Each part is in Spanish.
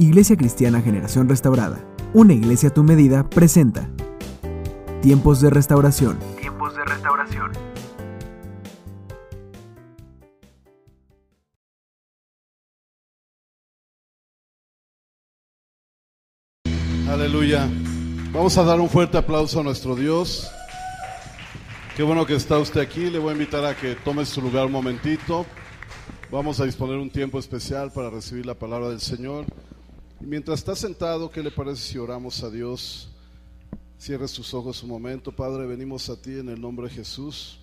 Iglesia Cristiana Generación Restaurada, una iglesia a tu medida, presenta Tiempos de Restauración. Tiempos de restauración. Aleluya. Vamos a dar un fuerte aplauso a nuestro Dios. Qué bueno que está usted aquí. Le voy a invitar a que tome su lugar un momentito. Vamos a disponer un tiempo especial para recibir la palabra del Señor. Mientras está sentado, ¿qué le parece si oramos a Dios? Cierre sus ojos un momento. Padre, venimos a ti en el nombre de Jesús.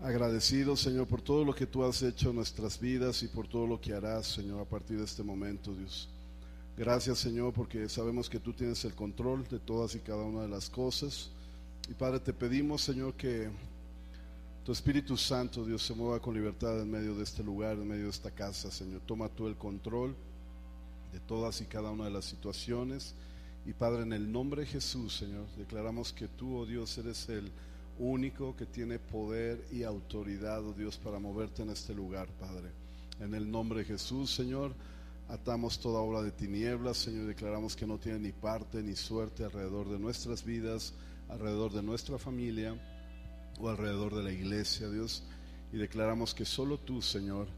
Agradecido, Señor, por todo lo que tú has hecho en nuestras vidas y por todo lo que harás, Señor, a partir de este momento, Dios. Gracias, Señor, porque sabemos que tú tienes el control de todas y cada una de las cosas. Y Padre, te pedimos, Señor, que tu Espíritu Santo, Dios, se mueva con libertad en medio de este lugar, en medio de esta casa, Señor. Toma tú el control de todas y cada una de las situaciones. Y Padre, en el nombre de Jesús, Señor, declaramos que tú, oh Dios, eres el único que tiene poder y autoridad, oh Dios, para moverte en este lugar, Padre. En el nombre de Jesús, Señor, atamos toda obra de tinieblas, Señor, declaramos que no tiene ni parte ni suerte alrededor de nuestras vidas, alrededor de nuestra familia o alrededor de la iglesia, Dios. Y declaramos que solo tú, Señor,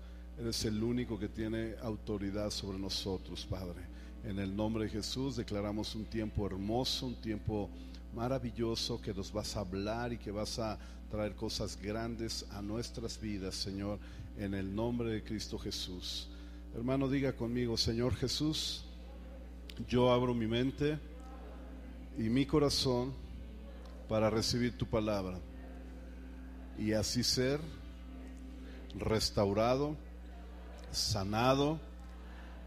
eres el único que tiene autoridad sobre nosotros, Padre. En el nombre de Jesús declaramos un tiempo hermoso, un tiempo maravilloso que nos vas a hablar y que vas a traer cosas grandes a nuestras vidas, Señor, en el nombre de Cristo Jesús. Hermano, diga conmigo, Señor Jesús, yo abro mi mente y mi corazón para recibir tu palabra y así ser restaurado, sanado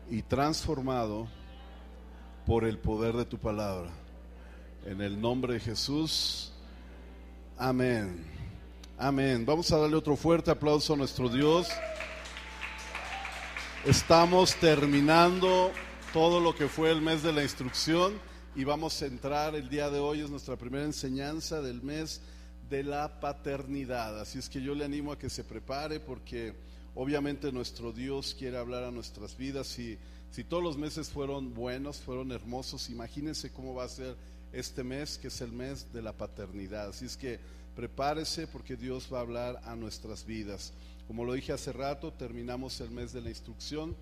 y transformado por el poder de tu palabra. En el nombre de Jesús, amén. Amén. Vamos a darle otro fuerte aplauso a nuestro Dios. Estamos terminando todo lo que fue el mes de la instrucción y vamos a entrar el día de hoy, es nuestra primera enseñanza del mes de la paternidad. Así es que yo le animo a que se prepare porque obviamente nuestro Dios quiere hablar a nuestras vidas y si todos los meses fueron buenos, fueron hermosos, imagínense cómo va a ser este mes que es el mes de la paternidad. Así es que prepárese porque Dios va a hablar a nuestras vidas. Como lo dije hace rato, terminamos el mes de la instrucción.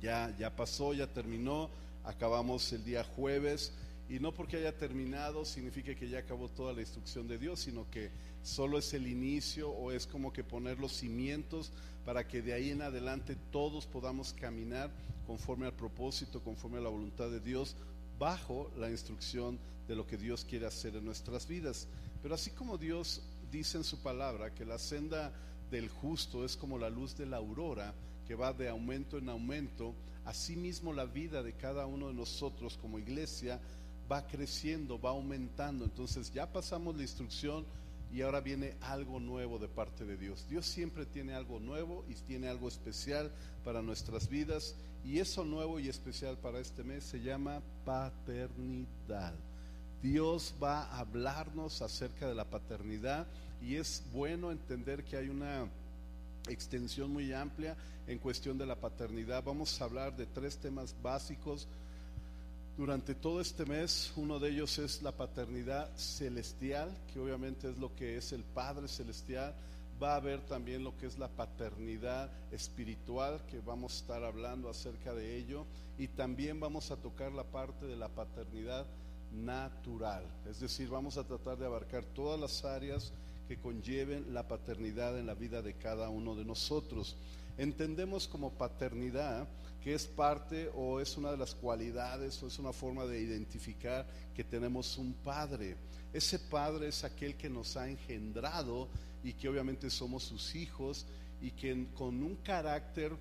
Ya ya pasó, ya terminó. Acabamos el día jueves y no porque haya terminado significa que ya acabó toda la instrucción de Dios, sino que solo es el inicio o es como que poner los cimientos para que de ahí en adelante todos podamos caminar conforme al propósito, conforme a la voluntad de Dios, bajo la instrucción de lo que Dios quiere hacer en nuestras vidas. Pero así como Dios dice en su palabra que la senda del justo es como la luz de la aurora, que va de aumento en aumento, asimismo la vida de cada uno de nosotros como iglesia va creciendo, va aumentando. Entonces ya pasamos la instrucción y ahora viene algo nuevo de parte de Dios. Dios siempre tiene algo nuevo y tiene algo especial para nuestras vidas y eso nuevo y especial para este mes se llama paternidad. Dios va a hablarnos acerca de la paternidad y es bueno entender que hay una extensión muy amplia en cuestión de la paternidad. Vamos a hablar de tres temas básicos durante todo este mes. Uno de ellos es la paternidad celestial, que obviamente es lo que es el Padre celestial. Va a haber también lo que es la paternidad espiritual, que vamos a estar hablando acerca de ello. Y también vamos a tocar la parte de la paternidad natural. Es decir, vamos a tratar de abarcar todas las áreas que conlleven la paternidad en la vida de cada uno de nosotros. Entendemos como paternidad que es parte o es una de las cualidades o es una forma de identificar que tenemos un padre. Ese padre es aquel que nos ha engendrado y que obviamente somos sus hijos y que con un carácter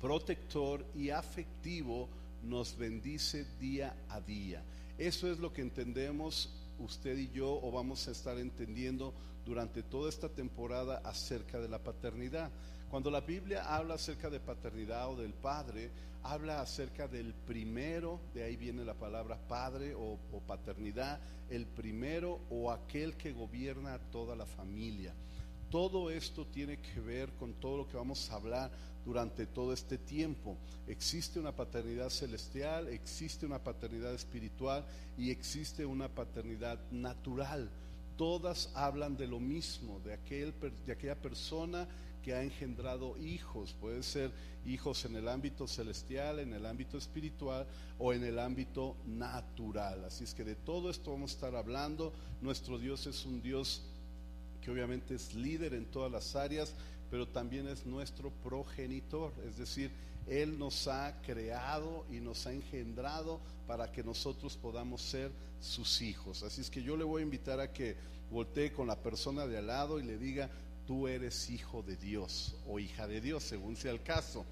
protector y afectivo nos bendice día a día. Eso es lo que entendemos usted y yo o vamos a estar entendiendo durante toda esta temporada acerca de la paternidad. Cuando la Biblia habla acerca de paternidad o del padre, habla acerca del primero, de ahí viene la palabra padre o, paternidad, el primero o aquel que gobierna a toda la familia. Todo esto tiene que ver con todo lo que vamos a hablar durante todo este tiempo. Existe una paternidad celestial, existe una paternidad espiritual y existe una paternidad natural. Todas hablan de lo mismo, de, aquel, de aquella persona que ha engendrado hijos. Puede ser hijos en el ámbito celestial, en el ámbito espiritual o en el ámbito natural. Así es que de todo esto vamos a estar hablando. Nuestro Dios es un Dios que obviamente es líder en todas las áreas, pero también es nuestro progenitor. Es decir, Él nos ha creado y nos ha engendrado para que nosotros podamos ser sus hijos. Así es que yo le voy a invitar a que voltee con la persona de al lado y le diga, tú eres hijo de Dios o hija de Dios, según sea el caso.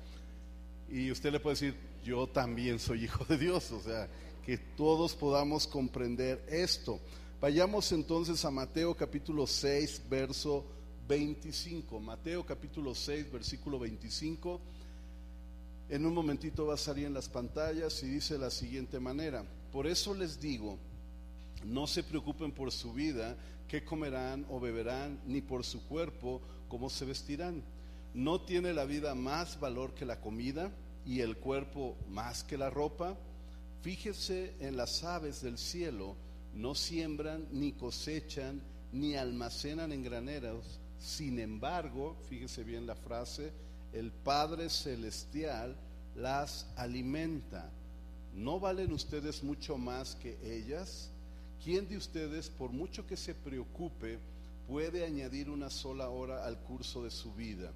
Y usted le puede decir, yo también soy hijo de Dios, o sea, que todos podamos comprender esto. Vayamos entonces a Mateo capítulo 6, verso 25. Mateo capítulo 6, versículo 25. En un momentito va a salir en las pantallas y dice la siguiente manera, por eso les digo, no se preocupen por su vida, qué comerán o beberán, ni por su cuerpo, cómo se vestirán. ¿No tiene la vida más valor que la comida y el cuerpo más que la ropa? Fíjese en las aves del cielo, no siembran, ni cosechan, ni almacenan en graneros. Sin embargo, fíjese bien la frase, el Padre Celestial las alimenta. ¿No valen ustedes mucho más que ellas? ¿Quién de ustedes, por mucho que se preocupe, puede añadir una sola hora al curso de su vida?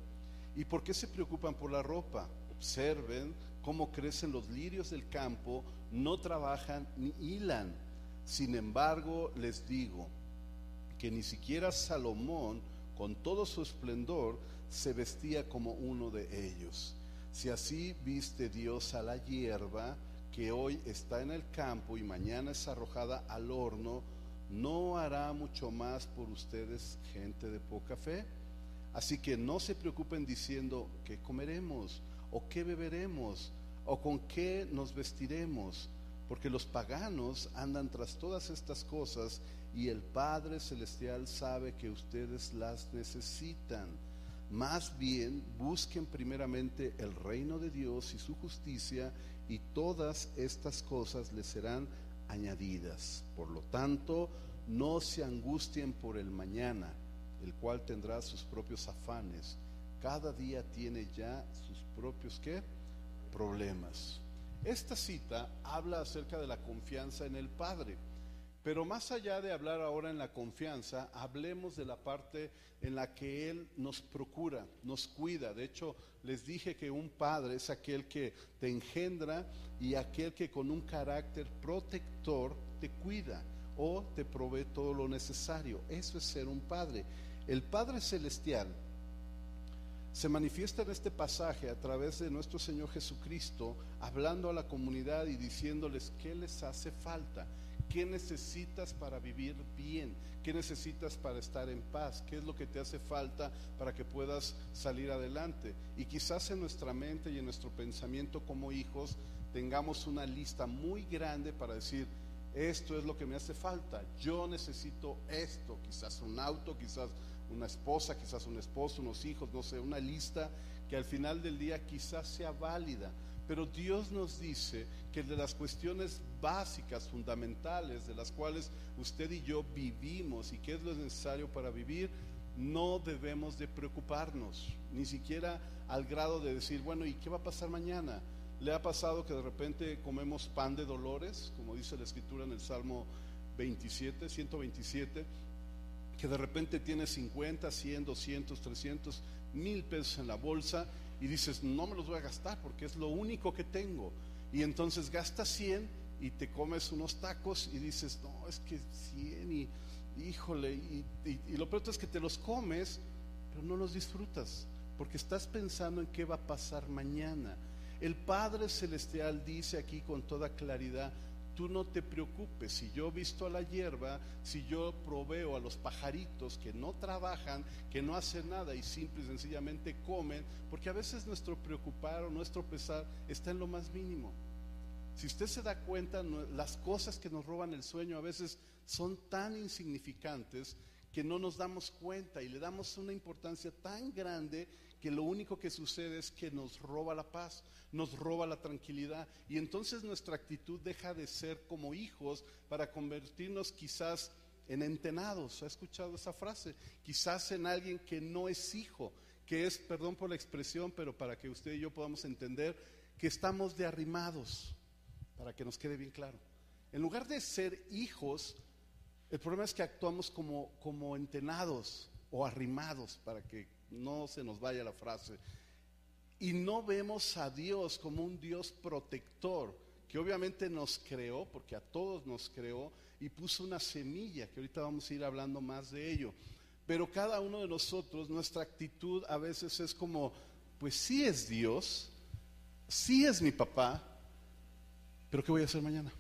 ¿Y por qué se preocupan por la ropa? Observen cómo crecen los lirios del campo, no trabajan ni hilan. Sin embargo, les digo que ni siquiera Salomón, con todo su esplendor, se vestía como uno de ellos. Si así viste Dios a la hierba, que hoy está en el campo y mañana es arrojada al horno, ¿no hará mucho más por ustedes gente de poca fe? Así que no se preocupen diciendo qué comeremos o qué beberemos o con qué nos vestiremos, porque los paganos andan tras todas estas cosas y el Padre Celestial sabe que ustedes las necesitan. Más bien busquen primeramente el reino de Dios y su justicia y todas estas cosas les serán añadidas. Por lo tanto, no se angustien por el mañana, el cual tendrá sus propios afanes. Cada día tiene ya sus propios ¿qué? problemas. Esta cita habla acerca de la confianza en el Padre. Pero más allá de hablar ahora en la confianza, hablemos de la parte en la que Él nos procura, nos cuida. De hecho, les dije que un padre es aquel que te engendra y aquel que con un carácter protector te cuida o te provee todo lo necesario. Eso es ser un padre. El Padre Celestial se manifiesta en este pasaje a través de nuestro Señor Jesucristo, hablando a la comunidad y diciéndoles qué les hace falta ¿Qué necesitas para vivir bien? ¿Qué necesitas para estar en paz? ¿Qué es lo que te hace falta para que puedas salir adelante? Y quizás en nuestra mente y en nuestro pensamiento como hijos tengamos una lista muy grande para decir, esto es lo que me hace falta, yo necesito esto, quizás un auto, quizás una esposa, quizás un esposo, unos hijos, no sé, una lista que al final del día quizás sea válida, pero Dios nos dice que de las cuestiones básicas, fundamentales, de las cuales usted y yo vivimos y qué es lo necesario para vivir, no debemos de preocuparnos, ni siquiera al grado de decir, bueno, ¿y qué va a pasar mañana? ¿Le ha pasado que de repente comemos pan de dolores, como dice la escritura en el Salmo 27, 127, que de repente tiene 50, 100, 200, 300, mil pesos en la bolsa y dices, no me los voy a gastar porque es lo único que tengo. Y entonces gastas 100 y te comes unos tacos y dices, no, es que 100 y híjole, y, y lo peor es que te los comes, pero no los disfrutas porque estás pensando en qué va a pasar mañana. El Padre Celestial dice aquí con toda claridad, tú no te preocupes, si yo visto a la hierba, si yo proveo a los pajaritos que no trabajan, que no hacen nada y simple y sencillamente comen, porque a veces nuestro preocupar o nuestro pesar está en lo más mínimo. Si usted se da cuenta, las cosas que nos roban el sueño a veces son tan insignificantes que no nos damos cuenta y le damos una importancia tan grande que lo único que sucede es que nos roba la paz, nos roba la tranquilidad y entonces nuestra actitud deja de ser como hijos para convertirnos quizás en entenados. ¿Ha escuchado esa frase? Quizás en alguien que no es hijo, que es, perdón por la expresión, pero para que usted y yo podamos entender que estamos de arrimados, para que nos quede bien claro. En lugar de ser hijos, el problema es que actuamos como, como entenados o arrimados, para que no se nos vaya la frase. Y no vemos a Dios como un Dios protector, que obviamente nos creó, porque a todos nos creó, y puso una semilla, que ahorita vamos a ir hablando más de ello. Pero cada uno de nosotros, nuestra actitud a veces es como, pues sí es Dios, sí es mi papá, pero ¿qué voy a hacer mañana?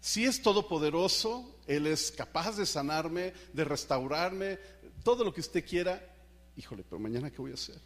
Si es todopoderoso, Él es capaz de sanarme, de restaurarme, todo lo que usted quiera, híjole, pero mañana ¿qué voy a hacer?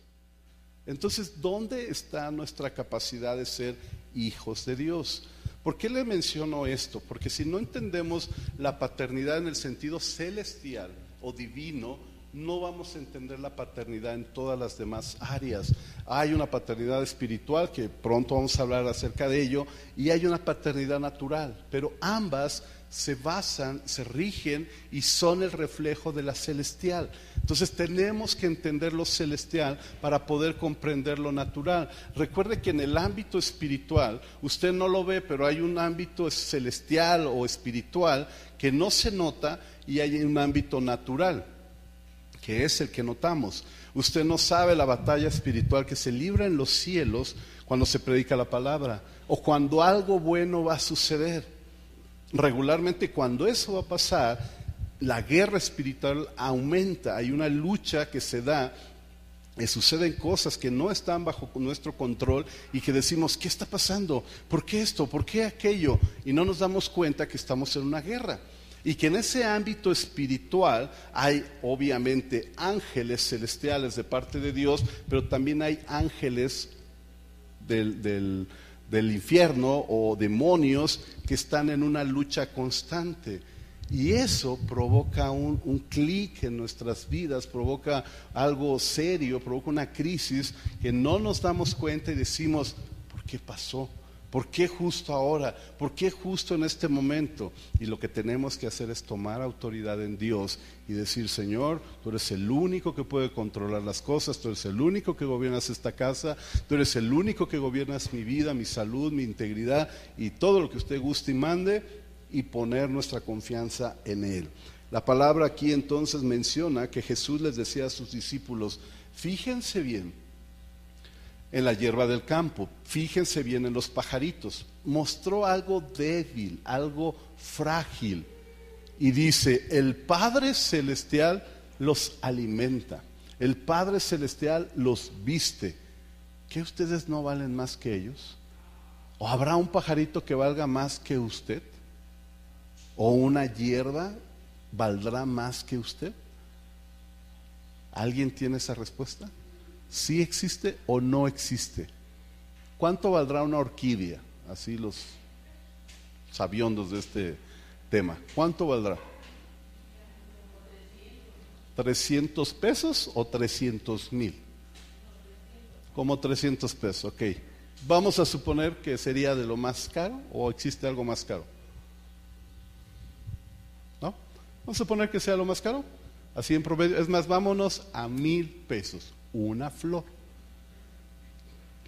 Entonces, ¿dónde está nuestra capacidad de ser hijos de Dios? ¿Por qué le menciono esto? Porque si no entendemos la paternidad en el sentido celestial o divino, no vamos a entender la paternidad en todas las demás áreas. Hay una paternidad espiritual, que pronto vamos a hablar acerca de ello, y hay una paternidad natural, pero ambas se basan, se rigen y son el reflejo de la celestial. Entonces tenemos que entender lo celestial para poder comprender lo natural. Recuerde que en el ámbito espiritual, usted no lo ve, pero hay un ámbito celestial o espiritual que no se nota y hay un ámbito natural que es el que notamos. Usted no sabe la batalla espiritual que se libra en los cielos cuando se predica la palabra o cuando algo bueno va a suceder. Regularmente cuando eso va a pasar, la guerra espiritual aumenta, hay una lucha que se da, suceden cosas que no están bajo nuestro control y que decimos, ¿qué está pasando? ¿Por qué esto? ¿Por qué aquello? Y no nos damos cuenta que estamos en una guerra. Y que en ese ámbito espiritual hay obviamente ángeles celestiales de parte de Dios, pero también hay ángeles del, infierno o demonios que están en una lucha constante. Y eso provoca un, un clic en nuestras vidas, provoca algo serio, provoca una crisis que no nos damos cuenta y decimos, ¿por qué pasó? ¿Por qué justo ahora? ¿Por qué justo en este momento? Y lo que tenemos que hacer es tomar autoridad en Dios y decir, Señor, tú eres el único que puede controlar las cosas, tú eres el único que gobiernas esta casa, tú eres el único que gobiernas mi vida, mi salud, mi integridad y todo lo que usted guste y mande y poner nuestra confianza en Él. La palabra aquí entonces menciona que Jesús les decía a sus discípulos, fíjense bien, en la hierba del campo. Fíjense bien en los pajaritos. Mostró algo débil, algo frágil. Y dice, el Padre Celestial los alimenta. El Padre Celestial los viste. ¿Qué ustedes no valen más que ellos? ¿O habrá un pajarito que valga más que usted? ¿O una hierba valdrá más que usted? ¿Alguien tiene esa respuesta? Si existe o no existe. ¿Cuánto valdrá una orquídea? Así los sabiondos de este tema. ¿Cuánto valdrá? ¿300 pesos o 300 mil? Como 300 pesos, ok. Vamos a suponer que sería de lo más caro o existe algo más caro. ¿No? Vamos a suponer que sea lo más caro. Así en promedio. Es más, vámonos a mil pesos una flor.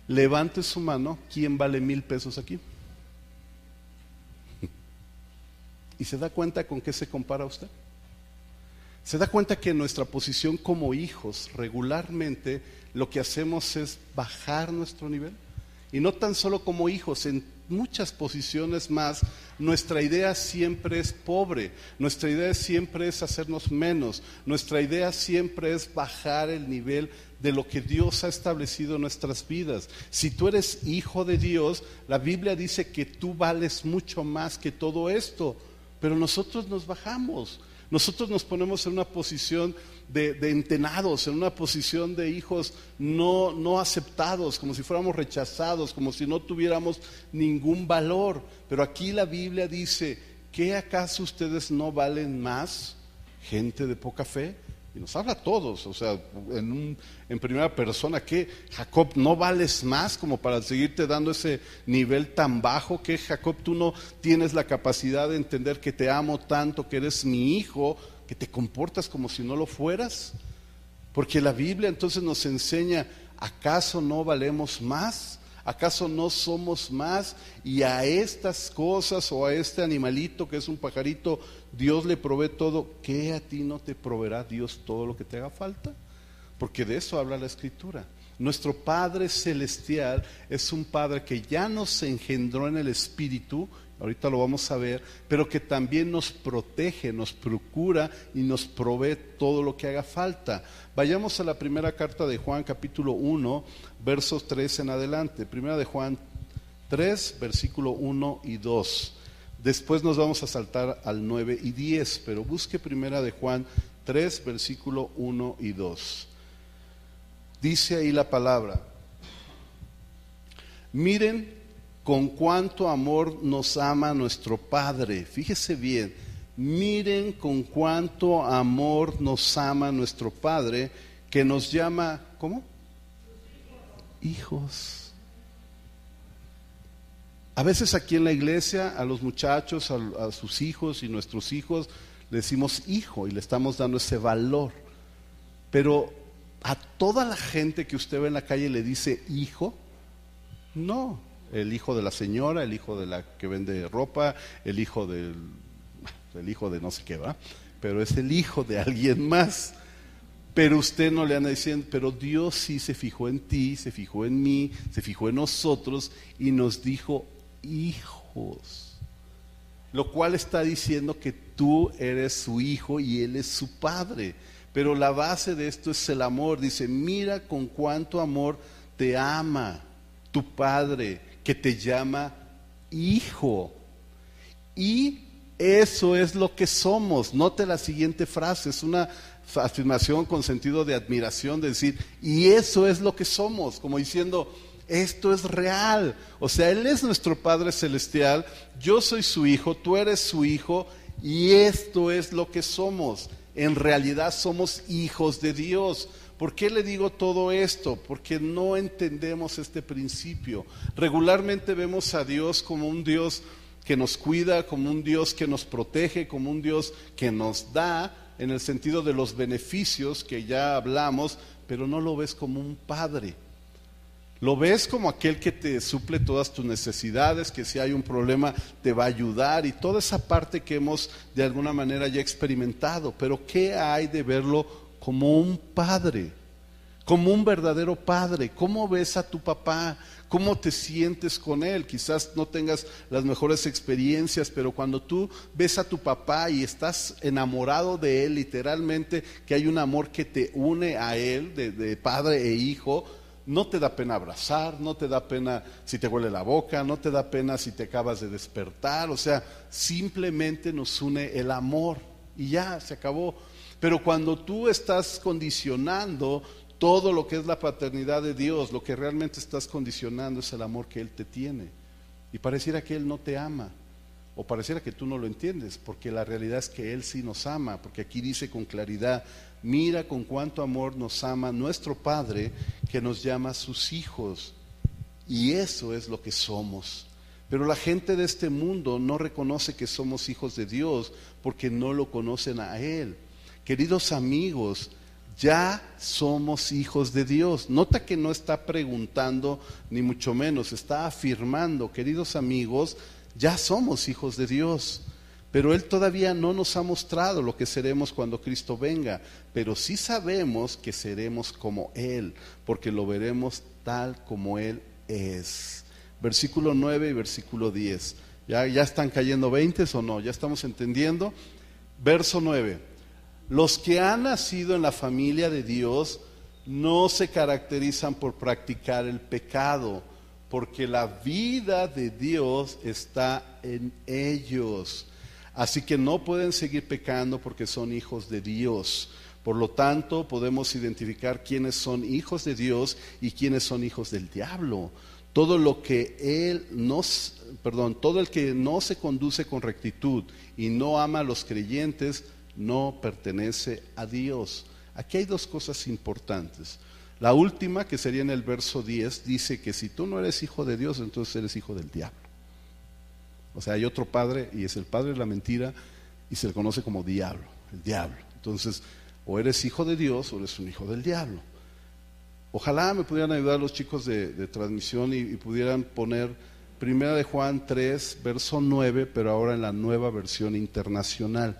Levante su mano, ¿quién vale mil pesos aquí? ¿Y se da cuenta con qué se compara usted? ¿Se da cuenta que en nuestra posición como hijos regularmente lo que hacemos es bajar nuestro nivel? Y no tan solo como hijos, en muchas posiciones más, nuestra idea siempre es pobre, nuestra idea siempre es hacernos menos, nuestra idea siempre es bajar el nivel de lo que Dios ha establecido en nuestras vidas. Si tú eres hijo de Dios, la Biblia dice que tú vales mucho más que todo esto, pero nosotros nos bajamos. Nosotros nos ponemos en una posición de, entenados, en una posición de hijos no, no aceptados, como si fuéramos rechazados, como si no tuviéramos ningún valor. Pero aquí la Biblia dice, ¿qué acaso ustedes no valen más, gente de poca fe? Y nos habla a todos, o sea, en, en primera persona, que Jacob, no vales más como para seguirte dando ese nivel tan bajo, que Jacob, tú no tienes la capacidad de entender que te amo tanto, que eres mi hijo, que te comportas como si no lo fueras. Porque la Biblia entonces nos enseña, ¿acaso no valemos más? ¿Acaso no somos más? Y a estas cosas o a este animalito que es un pajarito, Dios le provee todo. ¿Qué a ti no te proveerá Dios todo lo que te haga falta? Porque de eso habla la Escritura. Nuestro Padre Celestial es un Padre que ya nos engendró en el Espíritu ahorita lo vamos a ver, pero que también nos protege, nos procura y nos provee todo lo que haga falta. Vayamos a la primera carta de Juan capítulo 1, versos 3 en adelante. Primera de Juan 3, versículo 1 y 2. Después nos vamos a saltar al 9 y 10, pero busque primera de Juan 3, versículo 1 y 2. Dice ahí la palabra, miren con cuánto amor nos ama nuestro Padre. Fíjese bien, miren con cuánto amor nos ama nuestro Padre, que nos llama, ¿cómo? Hijos. A veces aquí en la iglesia a los muchachos, a, sus hijos y nuestros hijos, le decimos hijo y le estamos dando ese valor. Pero a toda la gente que usted ve en la calle le dice hijo, no, el hijo de la señora, el hijo de la que vende ropa, el hijo del el hijo de no sé qué va, pero es el hijo de alguien más. Pero usted no le anda diciendo, pero Dios sí se fijó en ti, se fijó en mí, se fijó en nosotros y nos dijo hijos. Lo cual está diciendo que tú eres su hijo y él es su padre. Pero la base de esto es el amor. Dice, mira con cuánto amor te ama tu padre que te llama hijo. Y eso es lo que somos. Note la siguiente frase, es una afirmación con sentido de admiración, de decir, y eso es lo que somos, como diciendo, esto es real. O sea, Él es nuestro Padre Celestial, yo soy su hijo, tú eres su hijo, y esto es lo que somos. En realidad somos hijos de Dios. ¿Por qué le digo todo esto? Porque no entendemos este principio. Regularmente vemos a Dios como un Dios que nos cuida, como un Dios que nos protege, como un Dios que nos da, en el sentido de los beneficios que ya hablamos, pero no lo ves como un padre. Lo ves como aquel que te suple todas tus necesidades, que si hay un problema te va a ayudar y toda esa parte que hemos de alguna manera ya experimentado. Pero ¿qué hay de verlo como un padre, como un verdadero padre. ¿Cómo ves a tu papá? ¿Cómo te sientes con él? Quizás no tengas las mejores experiencias, pero cuando tú ves a tu papá y estás enamorado de él, literalmente, que hay un amor que te une a él, de, padre e hijo, no te da pena abrazar, no te da pena si te huele la boca, no te da pena si te acabas de despertar, o sea, simplemente nos une el amor y ya, se acabó. Pero cuando tú estás condicionando todo lo que es la paternidad de Dios, lo que realmente estás condicionando es el amor que Él te tiene. Y pareciera que Él no te ama, o pareciera que tú no lo entiendes, porque la realidad es que Él sí nos ama, porque aquí dice con claridad, mira con cuánto amor nos ama nuestro Padre que nos llama sus hijos. Y eso es lo que somos. Pero la gente de este mundo no reconoce que somos hijos de Dios porque no lo conocen a Él. Queridos amigos, ya somos hijos de Dios. Nota que no está preguntando, ni mucho menos, está afirmando, queridos amigos, ya somos hijos de Dios. Pero Él todavía no nos ha mostrado lo que seremos cuando Cristo venga, pero sí sabemos que seremos como Él, porque lo veremos tal como Él es. Versículo 9 y versículo 10. ¿Ya, ya están cayendo 20 o no? ¿Ya estamos entendiendo? Verso 9. Los que han nacido en la familia de Dios no se caracterizan por practicar el pecado, porque la vida de Dios está en ellos. Así que no pueden seguir pecando porque son hijos de Dios. Por lo tanto, podemos identificar quiénes son hijos de Dios y quiénes son hijos del diablo. Todo lo que él nos, perdón, todo el que no se conduce con rectitud y no ama a los creyentes no pertenece a Dios. Aquí hay dos cosas importantes. La última, que sería en el verso 10, dice que si tú no eres hijo de Dios, entonces eres hijo del diablo. O sea, hay otro padre y es el padre de la mentira y se le conoce como diablo, el diablo. Entonces, o eres hijo de Dios o eres un hijo del diablo. Ojalá me pudieran ayudar los chicos de, transmisión y, pudieran poner Primera de Juan 3, verso 9, pero ahora en la nueva versión internacional.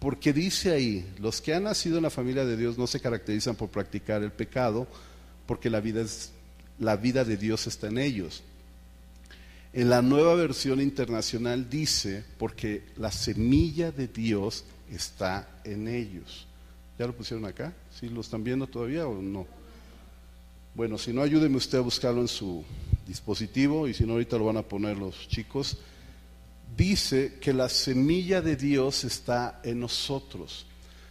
Porque dice ahí, los que han nacido en la familia de Dios no se caracterizan por practicar el pecado, porque la vida, es, la vida de Dios está en ellos. En la nueva versión internacional dice, porque la semilla de Dios está en ellos. ¿Ya lo pusieron acá? ¿Sí lo están viendo todavía o no? Bueno, si no, ayúdeme usted a buscarlo en su dispositivo y si no, ahorita lo van a poner los chicos dice que la semilla de Dios está en nosotros.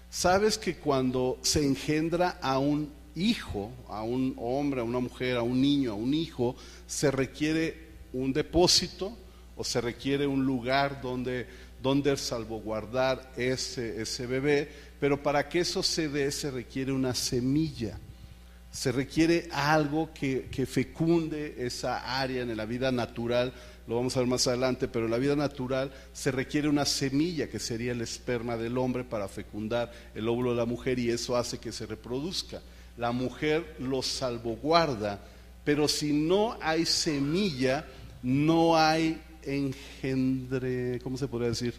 Sabes que cuando se engendra a un hijo, a un hombre, a una mujer, a un niño, a un hijo, se requiere un depósito o se requiere un lugar donde, donde salvaguardar ese, ese bebé, pero para que eso se dé se requiere una semilla se requiere algo que, que, fecunde esa área en la vida natural lo vamos a ver más adelante, pero en la vida natural se requiere una semilla que sería el esperma del hombre para fecundar el óvulo de la mujer y eso hace que se reproduzca. La mujer lo salvaguarda, pero si no hay semilla, no hay engendre, ¿cómo se podría decir?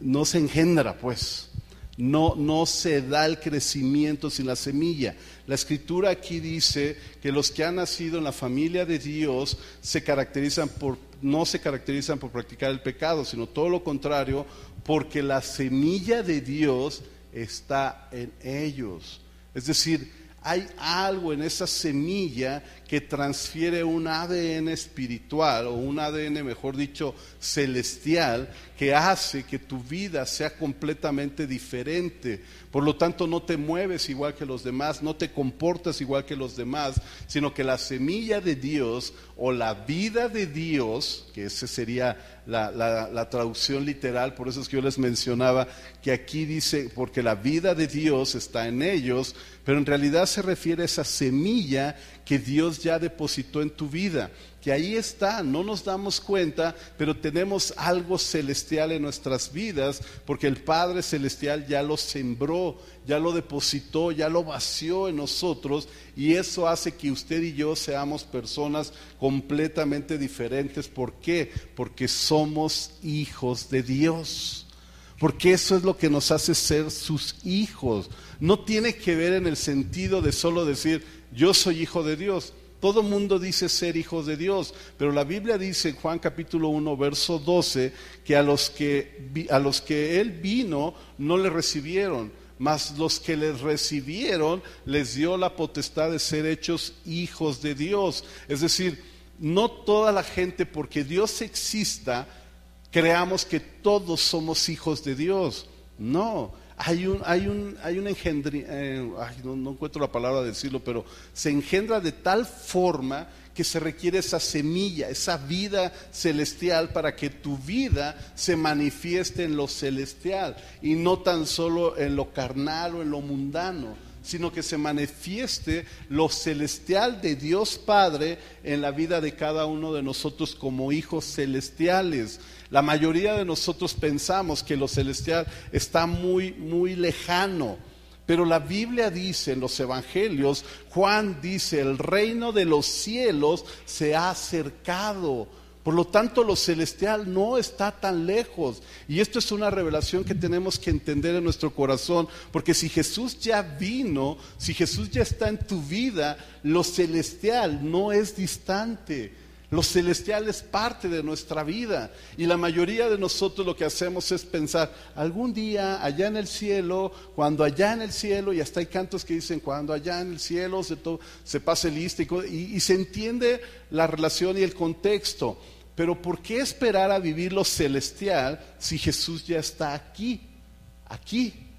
No se engendra, pues. No, no se da el crecimiento sin la semilla. La escritura aquí dice que los que han nacido en la familia de Dios se caracterizan por no se caracterizan por practicar el pecado, sino todo lo contrario, porque la semilla de Dios está en ellos. Es decir, hay algo en esa semilla que transfiere un ADN espiritual o un ADN, mejor dicho, celestial, que hace que tu vida sea completamente diferente. Por lo tanto, no te mueves igual que los demás, no te comportas igual que los demás, sino que la semilla de Dios o la vida de Dios, que esa sería la, traducción literal, por eso es que yo les mencionaba que aquí dice, porque la vida de Dios está en ellos, pero en realidad se refiere a esa semilla que Dios ya depositó en tu vida que ahí está, no nos damos cuenta, pero tenemos algo celestial en nuestras vidas, porque el Padre Celestial ya lo sembró, ya lo depositó, ya lo vació en nosotros, y eso hace que usted y yo seamos personas completamente diferentes. ¿Por qué? Porque somos hijos de Dios. Porque eso es lo que nos hace ser sus hijos. No tiene que ver en el sentido de solo decir, yo soy hijo de Dios todo mundo dice ser hijos de Dios, pero la Biblia dice en Juan capítulo 1, verso 12, que a los que, a los que Él vino no le recibieron, mas los que les recibieron les dio la potestad de ser hechos hijos de Dios. Es decir, no toda la gente, porque Dios exista, creamos que todos somos hijos de Dios. No, hay un, hay un, hay un eh, no, encuentro la palabra de decirlo, pero se engendra de tal forma que se requiere esa semilla, esa vida celestial para que tu vida se manifieste en lo celestial y no tan solo en lo carnal o en lo mundano, sino que se manifieste lo celestial de Dios Padre en la vida de cada uno de nosotros como hijos celestiales. La mayoría de nosotros pensamos que lo celestial está muy, muy lejano. Pero la Biblia dice en los evangelios, Juan dice, el reino de los cielos se ha acercado. Por lo tanto, lo celestial no está tan lejos. Y esto es una revelación que tenemos que entender en nuestro corazón, porque si Jesús ya vino, si Jesús ya está en tu vida, lo celestial no es distante. Lo celestial es parte de nuestra vida y la mayoría de nosotros lo que hacemos es pensar, algún día allá en el cielo, cuando allá en el cielo, y hasta hay cantos que dicen, cuando allá en el cielo se, se pase listo y, y se entiende la relación y el contexto. Pero ¿por qué esperar a vivir lo celestial si Jesús ya está aquí? Aquí,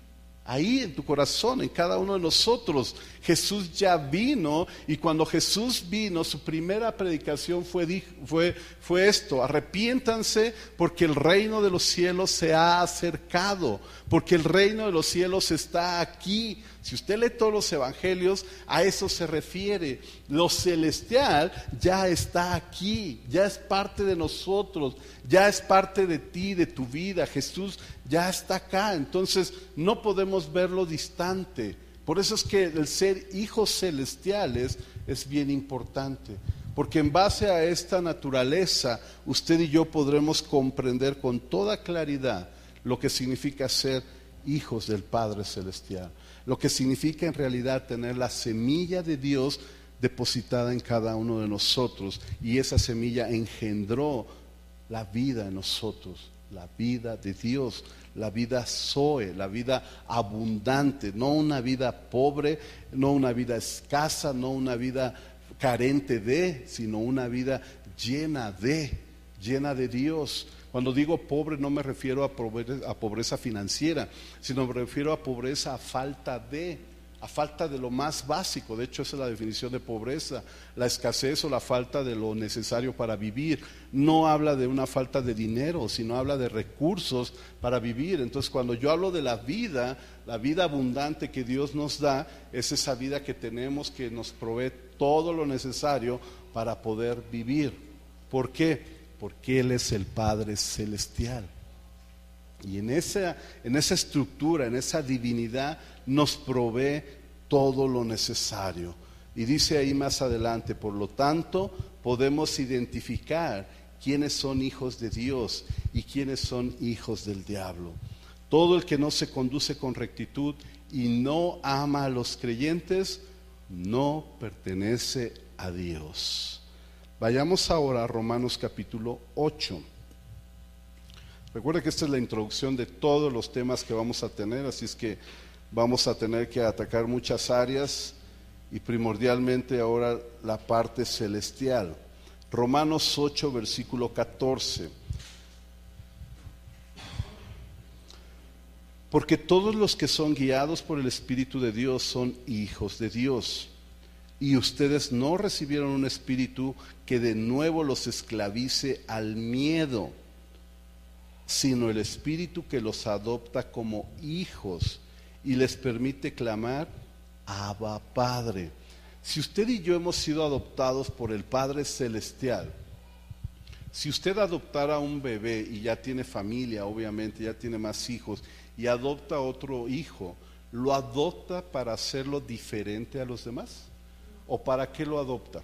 ahí en tu corazón, en cada uno de nosotros. Jesús ya vino y cuando Jesús vino, su primera predicación fue, fue, esto, arrepiéntanse porque el reino de los cielos se ha acercado, porque el reino de los cielos está aquí. Si usted lee todos los evangelios, a eso se refiere. Lo celestial ya está aquí, ya es parte de nosotros, ya es parte de ti, de tu vida. Jesús ya está acá, entonces no podemos verlo distante. Por eso es que el ser hijos celestiales es bien importante, porque en base a esta naturaleza usted y yo podremos comprender con toda claridad lo que significa ser hijos del Padre Celestial, lo que significa en realidad tener la semilla de Dios depositada en cada uno de nosotros. Y esa semilla engendró la vida en nosotros, la vida de Dios, la vida Zoe, la vida abundante, no una vida pobre, no una vida escasa, no una vida carente de, sino una vida llena de, llena de Dios. Cuando digo pobre no me refiero a pobreza, a pobreza financiera, sino me refiero a pobreza a falta de a falta de lo más básico. De hecho, esa es la definición de pobreza, la escasez o la falta de lo necesario para vivir. No habla de una falta de dinero, sino habla de recursos para vivir. Entonces, cuando yo hablo de la vida, la vida abundante que Dios nos da, es esa vida que tenemos que nos provee todo lo necesario para poder vivir. ¿Por qué? Porque Él es el Padre Celestial. Y en esa, en esa estructura, en esa divinidad, nos provee todo lo necesario. Y dice ahí más adelante, por lo tanto, podemos identificar quiénes son hijos de Dios y quiénes son hijos del diablo. Todo el que no se conduce con rectitud y no ama a los creyentes, no pertenece a Dios. Vayamos ahora a Romanos capítulo 8. Recuerda que esta es la introducción de todos los temas que vamos a tener, así es que vamos a tener que atacar muchas áreas y primordialmente ahora la parte celestial. Romanos 8, versículo 14. Porque todos los que son guiados por el Espíritu de Dios son hijos de Dios. Y ustedes no recibieron un espíritu que de nuevo los esclavice al miedo sino el Espíritu que los adopta como hijos y les permite clamar, Abba Padre. Si usted y yo hemos sido adoptados por el Padre Celestial, si usted adoptara un bebé y ya tiene familia, obviamente, ya tiene más hijos, y adopta otro hijo, ¿lo adopta para hacerlo diferente a los demás? ¿O para qué lo adopta?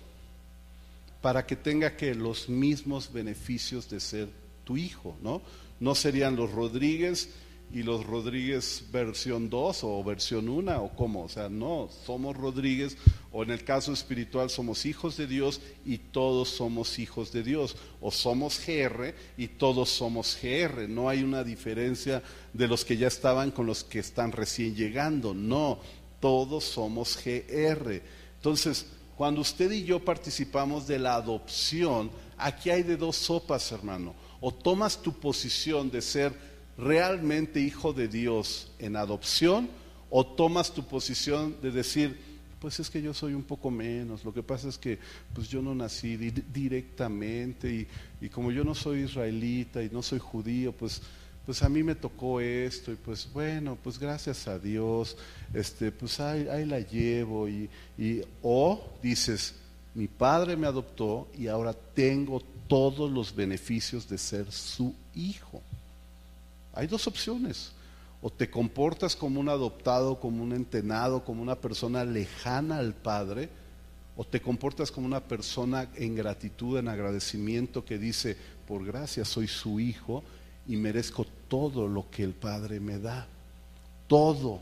Para que tenga que los mismos beneficios de ser tu hijo, ¿no? No serían los Rodríguez y los Rodríguez versión 2 o versión 1 o cómo, o sea, no, somos Rodríguez o en el caso espiritual somos hijos de Dios y todos somos hijos de Dios. O somos GR y todos somos GR, no hay una diferencia de los que ya estaban con los que están recién llegando, no, todos somos GR. Entonces, cuando usted y yo participamos de la adopción, aquí hay de dos sopas, hermano o tomas tu posición de ser realmente hijo de Dios en adopción, o tomas tu posición de decir, pues es que yo soy un poco menos, lo que pasa es que pues yo no nací directamente y, y, como yo no soy israelita y no soy judío, pues, pues a mí me tocó esto y pues bueno, pues gracias a Dios, este, pues ahí, ahí la llevo y, y o dices, mi padre me adoptó y ahora tengo todos los beneficios de ser su hijo. Hay dos opciones. O te comportas como un adoptado, como un entenado, como una persona lejana al Padre, o te comportas como una persona en gratitud, en agradecimiento que dice, por gracia soy su hijo y merezco todo lo que el Padre me da. Todo.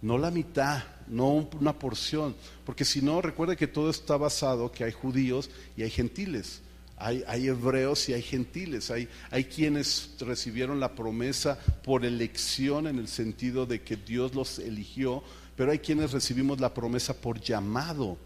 No la mitad, no una porción. Porque si no, recuerde que todo está basado que hay judíos y hay gentiles hay, hebreos y hay gentiles, hay, hay quienes recibieron la promesa por elección en el sentido de que Dios los eligió, pero hay quienes recibimos la promesa por llamado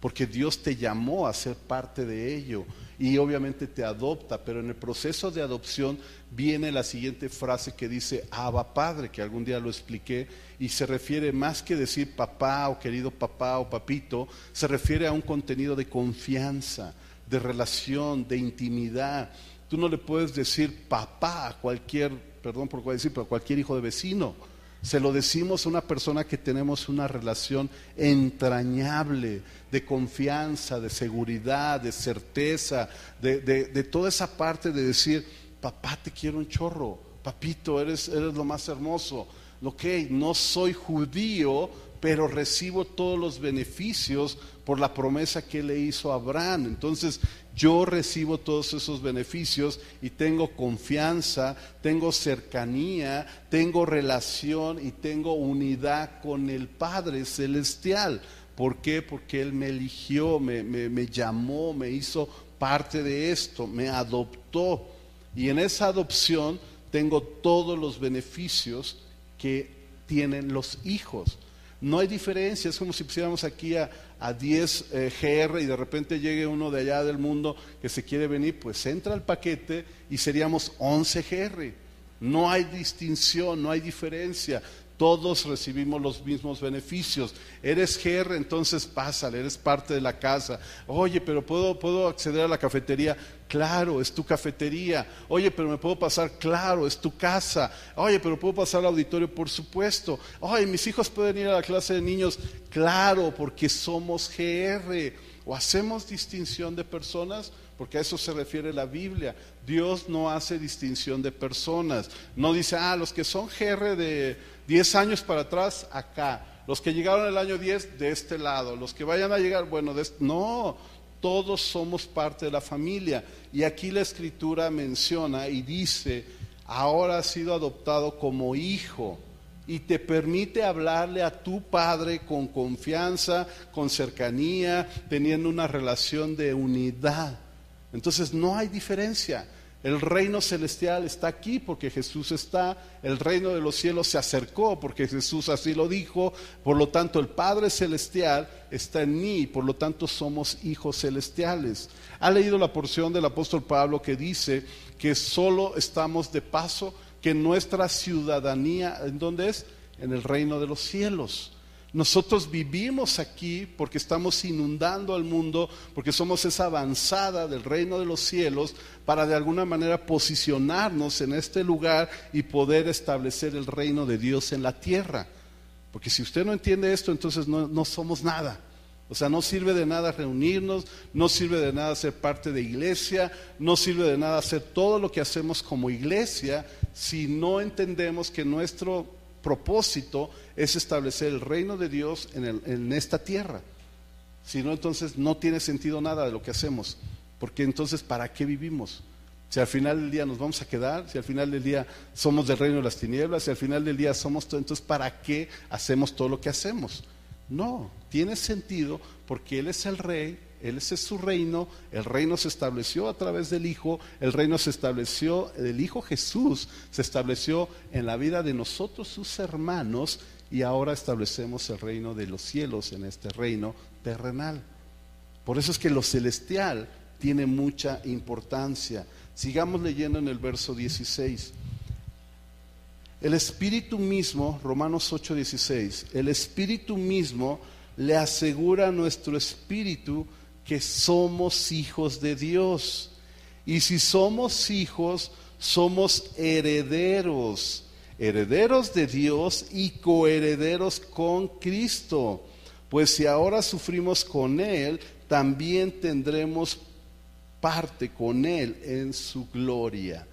porque Dios te llamó a ser parte de ello y obviamente te adopta, pero en el proceso de adopción viene la siguiente frase que dice Abba Padre, que algún día lo expliqué, y se refiere más que decir papá o querido papá o papito, se refiere a un contenido de confianza, de relación, de intimidad. Tú no le puedes decir papá a cualquier, perdón por decir, pero a cualquier hijo de vecino. Se lo decimos a una persona que tenemos una relación entrañable, de confianza, de seguridad, de certeza, de, de toda esa parte de decir, papá, te quiero un chorro, papito, eres, eres lo más hermoso. Ok, no soy judío, pero recibo todos los beneficios por la promesa que le hizo a Abraham. Entonces, yo recibo todos esos beneficios y tengo confianza, tengo cercanía, tengo relación y tengo unidad con el Padre Celestial. ¿Por qué? Porque Él me eligió, me, me llamó, me hizo parte de esto, me adoptó. Y en esa adopción tengo todos los beneficios que tienen los hijos. No hay diferencia, es como si pusiéramos aquí a, 10 eh, GR y de repente llegue uno de allá del mundo que se quiere venir, pues entra al paquete y seríamos 11 GR. No hay distinción, no hay diferencia todos recibimos los mismos beneficios. Eres GR, entonces pásale, eres parte de la casa. Oye, pero ¿puedo, puedo acceder a la cafetería. Claro, es tu cafetería. Oye, pero me puedo pasar. Claro, es tu casa. Oye, pero puedo pasar al auditorio, por supuesto. Oye, mis hijos pueden ir a la clase de niños. Claro, porque somos GR. O hacemos distinción de personas porque a eso se refiere la Biblia. Dios no hace distinción de personas. No dice, ah, los que son GR de 10 años para atrás, acá. Los que llegaron el año 10, de este lado. Los que vayan a llegar, bueno, de este... no, todos somos parte de la familia. Y aquí la escritura menciona y dice, ahora has sido adoptado como hijo y te permite hablarle a tu padre con confianza, con cercanía, teniendo una relación de unidad. Entonces no hay diferencia. El reino celestial está aquí porque Jesús está, el reino de los cielos se acercó porque Jesús así lo dijo, por lo tanto el Padre celestial está en mí, por lo tanto somos hijos celestiales. Ha leído la porción del apóstol Pablo que dice que solo estamos de paso, que nuestra ciudadanía, ¿en dónde es? En el reino de los cielos. Nosotros vivimos aquí porque estamos inundando al mundo, porque somos esa avanzada del reino de los cielos para de alguna manera posicionarnos en este lugar y poder establecer el reino de Dios en la tierra. Porque si usted no entiende esto, entonces no, no somos nada. O sea, no sirve de nada reunirnos, no sirve de nada ser parte de iglesia, no sirve de nada hacer todo lo que hacemos como iglesia si no entendemos que nuestro propósito es establecer el reino de Dios en, esta tierra. Si no, entonces no tiene sentido nada de lo que hacemos. Porque entonces, ¿para qué vivimos? Si al final del día nos vamos a quedar, si al final del día somos del reino de las tinieblas, si al final del día somos todo, entonces ¿para qué hacemos todo lo que hacemos? No, tiene sentido porque Él es el rey, él es su reino, el reino se estableció a través del Hijo, el reino se estableció, el Hijo Jesús se estableció en la vida de nosotros, sus hermanos, y ahora establecemos el reino de los cielos en este reino terrenal. Por eso es que lo celestial tiene mucha importancia. Sigamos leyendo en el verso 16. El Espíritu mismo, Romanos 8:16, el Espíritu mismo le asegura a nuestro espíritu que somos hijos de Dios. Y si somos hijos, somos herederos, herederos de Dios y coherederos con Cristo. Pues si ahora sufrimos con Él, también tendremos parte con Él en su gloria.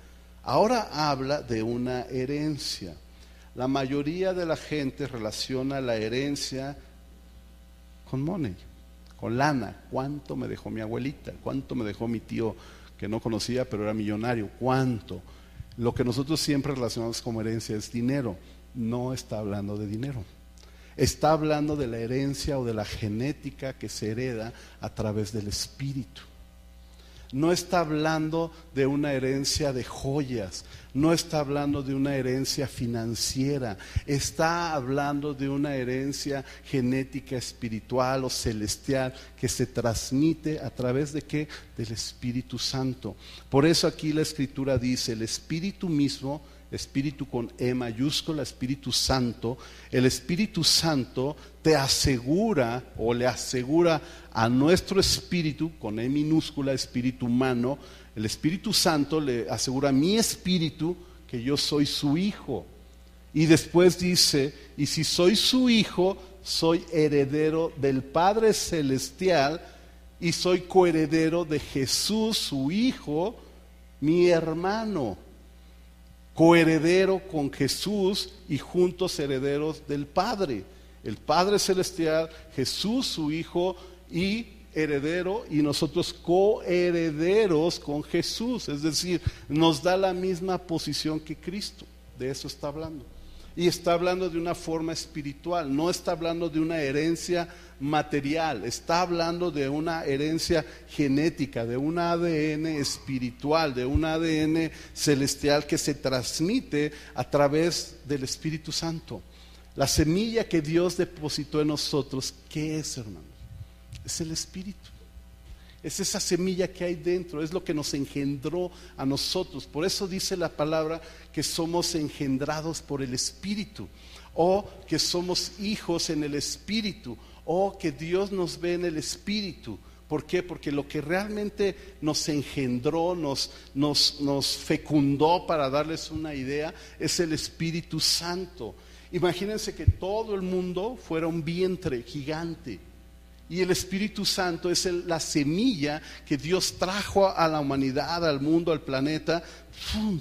Ahora habla de una herencia. La mayoría de la gente relaciona la herencia con money con lana. ¿Cuánto me dejó mi abuelita? ¿Cuánto me dejó mi tío que no conocía pero era millonario? ¿Cuánto? Lo que nosotros siempre relacionamos como herencia es dinero. No está hablando de dinero. Está hablando de la herencia o de la genética que se hereda a través del espíritu. No está hablando de una herencia de joyas, no está hablando de una herencia financiera, está hablando de una herencia genética espiritual o celestial que se transmite a través de qué? Del Espíritu Santo. Por eso aquí la escritura dice, el Espíritu mismo Espíritu con E mayúscula, Espíritu Santo, el Espíritu Santo te asegura o le asegura a nuestro espíritu, con E minúscula, espíritu humano, el Espíritu Santo le asegura a mi espíritu que yo soy su hijo. Y después dice, y si soy su hijo, soy heredero del Padre Celestial y soy coheredero de Jesús, su hijo, mi hermano coheredero con Jesús y juntos herederos del Padre. El Padre Celestial, Jesús su Hijo y heredero y nosotros coherederos con Jesús. Es decir, nos da la misma posición que Cristo. De eso está hablando. Y está hablando de una forma espiritual, no está hablando de una herencia material, está hablando de una herencia genética, de un ADN espiritual, de un ADN celestial que se transmite a través del Espíritu Santo. La semilla que Dios depositó en nosotros, ¿qué es, hermanos? Es el Espíritu. Es esa semilla que hay dentro, es lo que nos engendró a nosotros. Por eso dice la palabra que somos engendrados por el Espíritu, o que somos hijos en el Espíritu, o que Dios nos ve en el Espíritu. ¿Por qué? Porque lo que realmente nos engendró, nos, nos, nos fecundó, para darles una idea, es el Espíritu Santo. Imagínense que todo el mundo fuera un vientre gigante y el Espíritu Santo es la semilla que Dios trajo a la humanidad, al mundo, al planeta,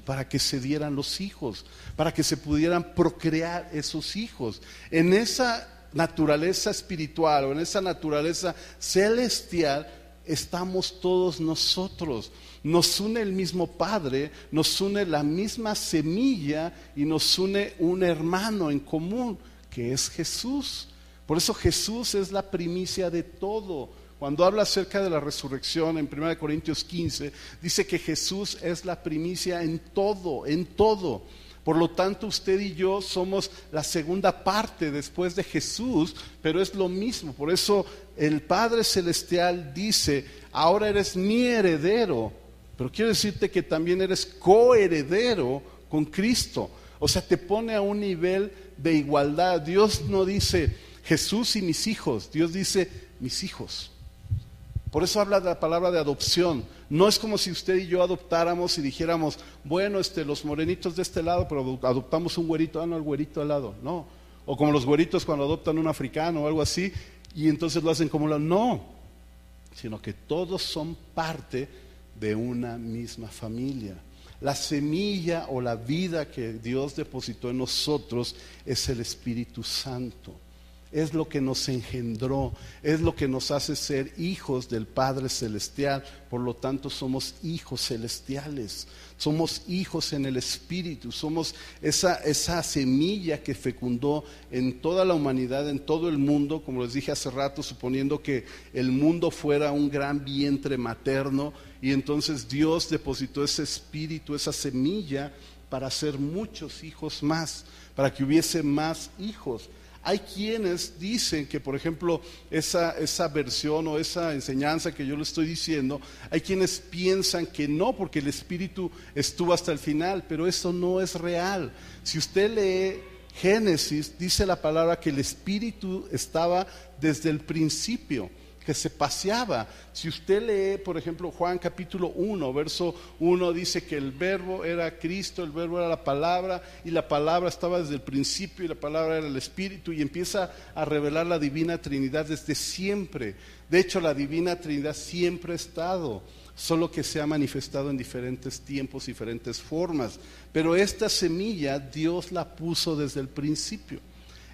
para que se dieran los hijos, para que se pudieran procrear esos hijos. En esa naturaleza espiritual o en esa naturaleza celestial estamos todos nosotros. Nos une el mismo Padre, nos une la misma semilla y nos une un hermano en común, que es Jesús. Por eso Jesús es la primicia de todo. Cuando habla acerca de la resurrección en 1 Corintios 15, dice que Jesús es la primicia en todo, en todo. Por lo tanto, usted y yo somos la segunda parte después de Jesús, pero es lo mismo. Por eso el Padre Celestial dice, ahora eres mi heredero, pero quiero decirte que también eres coheredero con Cristo. O sea, te pone a un nivel de igualdad. Dios no dice, Jesús y mis hijos. Dios dice, mis hijos. Por eso habla de la palabra de adopción. No es como si usted y yo adoptáramos y dijéramos, bueno, este, los morenitos de este lado, pero adoptamos un güerito, ah, no, el güerito al lado. No. O como los güeritos cuando adoptan un africano o algo así, y entonces lo hacen como la. No. Sino que todos son parte de una misma familia. La semilla o la vida que Dios depositó en nosotros es el Espíritu Santo es lo que nos engendró, es lo que nos hace ser hijos del Padre Celestial. Por lo tanto, somos hijos celestiales, somos hijos en el Espíritu, somos esa, semilla que fecundó en toda la humanidad, en todo el mundo, como les dije hace rato, suponiendo que el mundo fuera un gran vientre materno, y entonces Dios depositó ese espíritu, esa semilla, para hacer muchos hijos más, para que hubiese más hijos. Hay quienes dicen que, por ejemplo, esa, esa versión o esa enseñanza que yo le estoy diciendo, hay quienes piensan que no, porque el Espíritu estuvo hasta el final, pero eso no es real. Si usted lee Génesis, dice la palabra que el Espíritu estaba desde el principio que se paseaba. Si usted lee, por ejemplo, Juan capítulo 1, verso 1, dice que el verbo era Cristo, el verbo era la palabra, y la palabra estaba desde el principio, y la palabra era el Espíritu, y empieza a revelar la divina Trinidad desde siempre. De hecho, la divina Trinidad siempre ha estado, solo que se ha manifestado en diferentes tiempos, diferentes formas. Pero esta semilla Dios la puso desde el principio.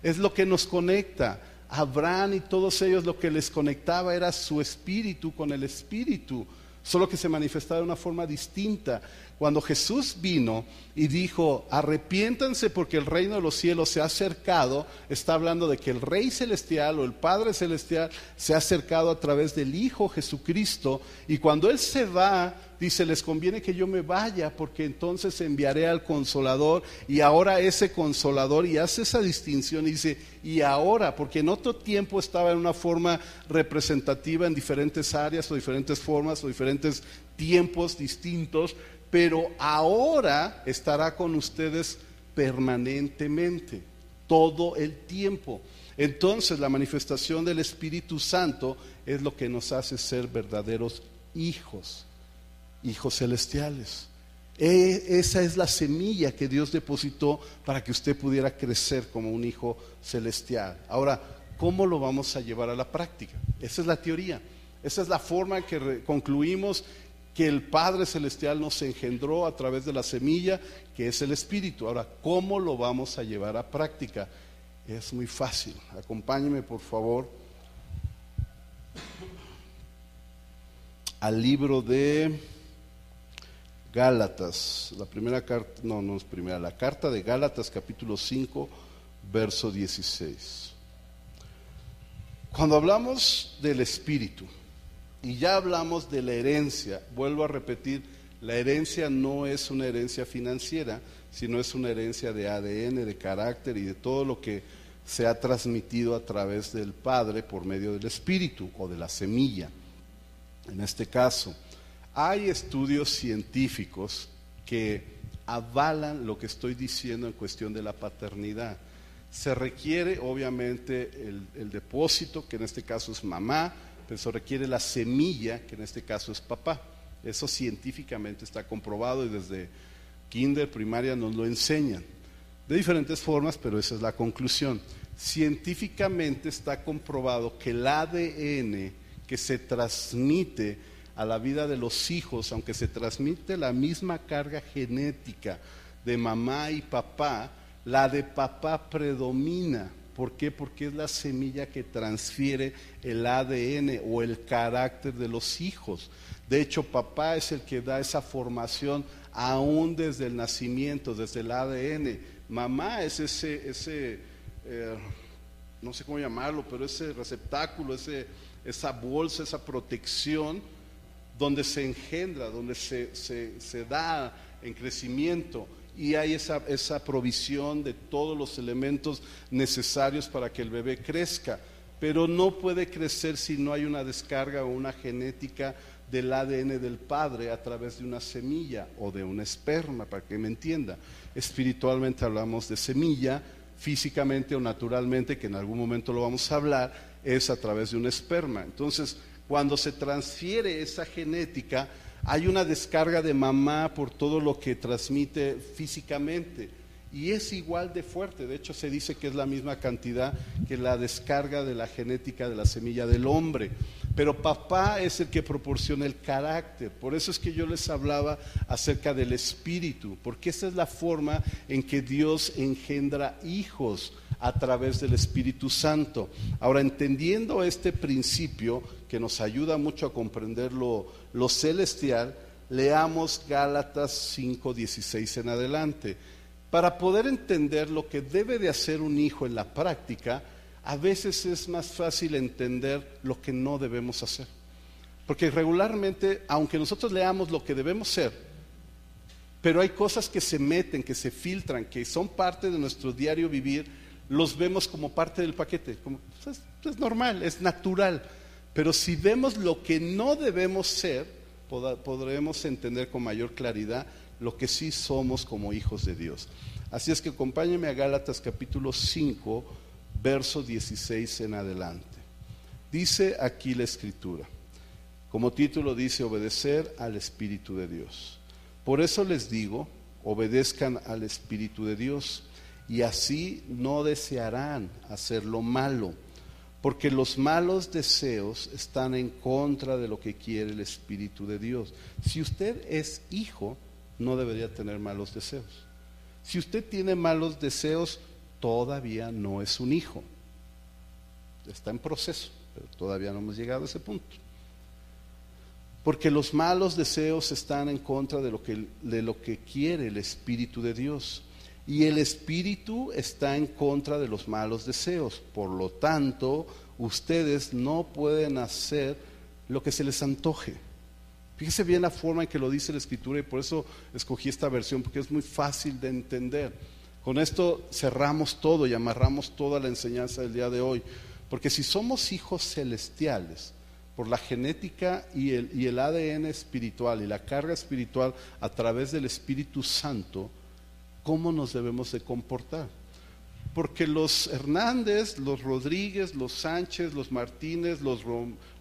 Es lo que nos conecta Abraham y todos ellos lo que les conectaba era su espíritu con el espíritu, solo que se manifestaba de una forma distinta. Cuando Jesús vino y dijo, arrepiéntanse porque el reino de los cielos se ha acercado, está hablando de que el Rey Celestial o el Padre Celestial se ha acercado a través del Hijo Jesucristo. Y cuando Él se va, dice, les conviene que yo me vaya porque entonces enviaré al consolador. Y ahora ese consolador, y hace esa distinción, y dice, y ahora, porque en otro tiempo estaba en una forma representativa en diferentes áreas o diferentes formas o diferentes tiempos distintos, pero ahora estará con ustedes permanentemente, todo el tiempo. Entonces la manifestación del Espíritu Santo es lo que nos hace ser verdaderos hijos, hijos celestiales. E, esa es la semilla que Dios depositó para que usted pudiera crecer como un hijo celestial. Ahora, ¿cómo lo vamos a llevar a la práctica? Esa es la teoría. Esa es la forma en que concluimos que el Padre Celestial nos engendró a través de la semilla, que es el Espíritu. Ahora, ¿cómo lo vamos a llevar a práctica? Es muy fácil. Acompáñeme, por favor, al libro de Gálatas, la primera carta, no, no es primera, la carta de Gálatas capítulo 5, verso 16. Cuando hablamos del Espíritu, y ya hablamos de la herencia. Vuelvo a repetir, la herencia no es una herencia financiera, sino es una herencia de ADN, de carácter y de todo lo que se ha transmitido a través del Padre por medio del Espíritu o de la semilla. En este caso, hay estudios científicos que avalan lo que estoy diciendo en cuestión de la paternidad. Se requiere, obviamente, el, depósito, que en este caso es mamá, pero requiere la semilla, que en este caso es papá. Eso científicamente está comprobado y desde kinder, primaria nos lo enseñan. De diferentes formas, pero esa es la conclusión. Científicamente está comprobado que el ADN que se transmite a la vida de los hijos, aunque se transmite la misma carga genética de mamá y papá, la de papá predomina. ¿Por qué? Porque es la semilla que transfiere el ADN o el carácter de los hijos. De hecho, papá es el que da esa formación aún desde el nacimiento, desde el ADN. Mamá es ese, ese eh, no sé cómo llamarlo, pero ese receptáculo, ese, esa bolsa, esa protección donde se engendra, donde se, se, se da en crecimiento y hay esa, esa provisión de todos los elementos necesarios para que el bebé crezca. Pero no puede crecer si no hay una descarga o una genética del ADN del padre a través de una semilla o de un esperma, para que me entienda. Espiritualmente hablamos de semilla, físicamente o naturalmente, que en algún momento lo vamos a hablar, es a través de un esperma. Entonces, cuando se transfiere esa genética, hay una descarga de mamá por todo lo que transmite físicamente y es igual de fuerte. De hecho, se dice que es la misma cantidad que la descarga de la genética de la semilla del hombre. Pero papá es el que proporciona el carácter. Por eso es que yo les hablaba acerca del espíritu, porque esa es la forma en que Dios engendra hijos a través del Espíritu Santo. Ahora, entendiendo este principio que nos ayuda mucho a comprender lo, celestial, leamos Gálatas 5:16 en adelante. Para poder entender lo que debe de hacer un hijo en la práctica, a veces es más fácil entender lo que no debemos hacer. Porque regularmente, aunque nosotros leamos lo que debemos ser, pero hay cosas que se meten, que se filtran, que son parte de nuestro diario vivir, los vemos como parte del paquete. Como, pues, es, normal, es natural. Pero si vemos lo que no debemos ser, podremos entender con mayor claridad lo que sí somos como hijos de Dios. Así es que acompáñenme a Gálatas capítulo 5, verso 16 en adelante. Dice aquí la escritura, como título dice, obedecer al Espíritu de Dios. Por eso les digo, obedezcan al Espíritu de Dios y así no desearán hacer lo malo, porque los malos deseos están en contra de lo que quiere el Espíritu de Dios. Si usted es hijo, no debería tener malos deseos. Si usted tiene malos deseos, todavía no es un hijo. Está en proceso, pero todavía no hemos llegado a ese punto. Porque los malos deseos están en contra de lo que, de lo que quiere el Espíritu de Dios. Y el Espíritu está en contra de los malos deseos. Por lo tanto, ustedes no pueden hacer lo que se les antoje. Fíjese bien la forma en que lo dice la Escritura y por eso escogí esta versión, porque es muy fácil de entender. Con esto cerramos todo y amarramos toda la enseñanza del día de hoy. Porque si somos hijos celestiales, por la genética y el, y el ADN espiritual y la carga espiritual a través del Espíritu Santo, ¿cómo nos debemos de comportar? Porque los Hernández, los Rodríguez, los Sánchez, los Martínez, los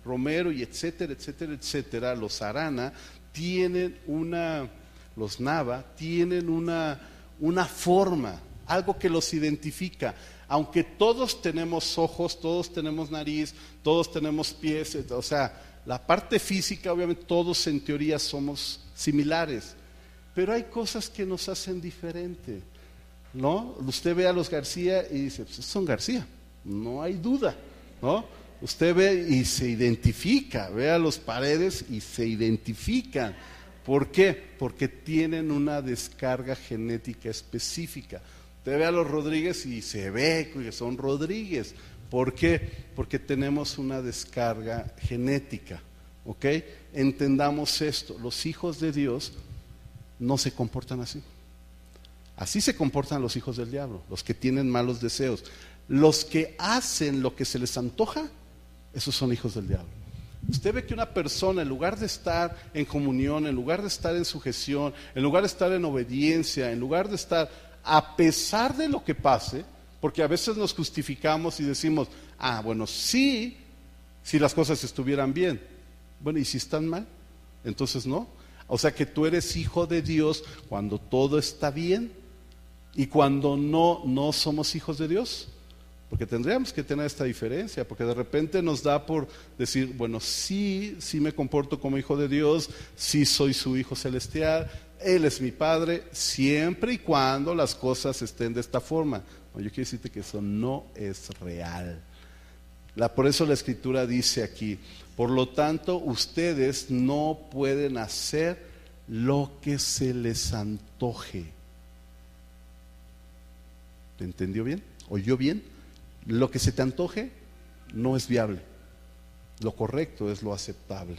Romero y etcétera, etcétera, etcétera, los Arana, tienen una, los Nava, tienen una, una forma, algo que los identifica. Aunque todos tenemos ojos, todos tenemos nariz, todos tenemos pies, o sea, la parte física, obviamente todos en teoría somos similares pero hay cosas que nos hacen diferente. ¿No? Usted ve a los García y dice, pues son García, no hay duda, ¿no? Usted ve y se identifica, ve a los paredes y se identifican. ¿Por qué? Porque tienen una descarga genética específica. Usted ve a los Rodríguez y se ve que son Rodríguez. ¿Por qué? Porque tenemos una descarga genética. ¿Ok? Entendamos esto. Los hijos de Dios no se comportan así. Así se comportan los hijos del diablo, los que tienen malos deseos. Los que hacen lo que se les antoja, esos son hijos del diablo. Usted ve que una persona, en lugar de estar en comunión, en lugar de estar en sujeción, en lugar de estar en obediencia, en lugar de estar a pesar de lo que pase, porque a veces nos justificamos y decimos, ah, bueno, sí, si las cosas estuvieran bien. Bueno, ¿y si están mal? Entonces no. O sea que tú eres hijo de Dios cuando todo está bien y cuando no, no somos hijos de Dios. Porque tendríamos que tener esta diferencia, porque de repente nos da por decir, bueno, sí, sí me comporto como hijo de Dios, sí soy su hijo celestial, Él es mi Padre, siempre y cuando las cosas estén de esta forma. yo quiero decirte que eso no es real. Por eso la escritura dice aquí, por lo tanto, ustedes no pueden hacer lo que se les antoje. ¿Te entendió bien? ¿Oyó bien? Lo que se te antoje no es viable. Lo correcto es lo aceptable.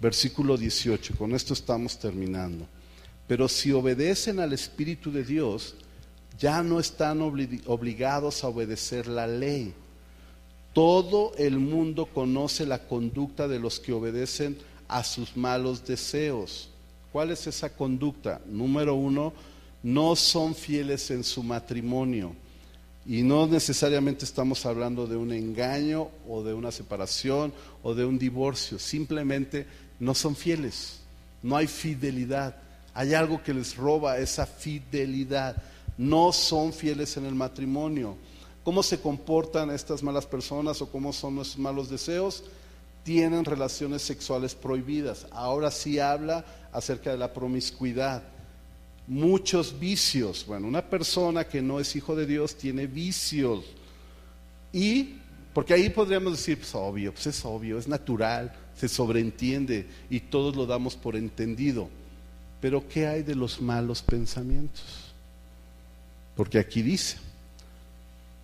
Versículo 18, con esto estamos terminando. Pero si obedecen al Espíritu de Dios, ya no están obligados a obedecer la ley todo el mundo conoce la conducta de los que obedecen a sus malos deseos. ¿Cuál es esa conducta? Número uno, no son fieles en su matrimonio. Y no necesariamente estamos hablando de un engaño o de una separación o de un divorcio. Simplemente no son fieles. No hay fidelidad. Hay algo que les roba esa fidelidad. No son fieles en el matrimonio cómo se comportan estas malas personas o cómo son nuestros malos deseos, tienen relaciones sexuales prohibidas. Ahora sí habla acerca de la promiscuidad. Muchos vicios. Bueno, una persona que no es hijo de Dios tiene vicios. Y, porque ahí podríamos decir, pues obvio, pues es obvio, es natural, se sobreentiende y todos lo damos por entendido. Pero ¿qué hay de los malos pensamientos? Porque aquí dice,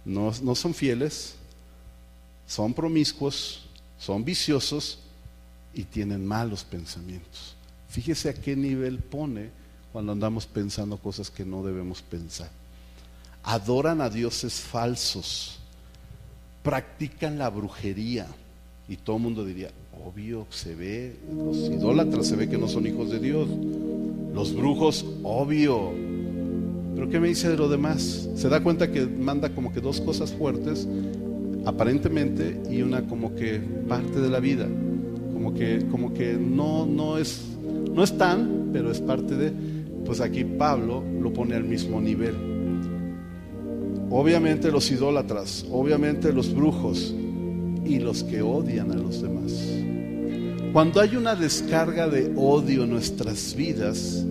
no, son fieles, son promiscuos, son viciosos y tienen malos pensamientos. Fíjese a qué nivel pone cuando andamos pensando cosas que no debemos pensar. Adoran a dioses falsos, practican la brujería y todo el mundo diría, obvio, se ve, los idólatras se ve que no son hijos de Dios, los brujos, obvio, pero ¿qué me dice de lo demás? Se da cuenta que manda como que dos cosas fuertes, aparentemente, y una como que parte de la vida. Como que, como que no, no, es, no es tan, pero es parte de. Pues aquí Pablo lo pone al mismo nivel. Obviamente los idólatras, obviamente los brujos y los que odian a los demás. Cuando hay una descarga de odio en nuestras vidas,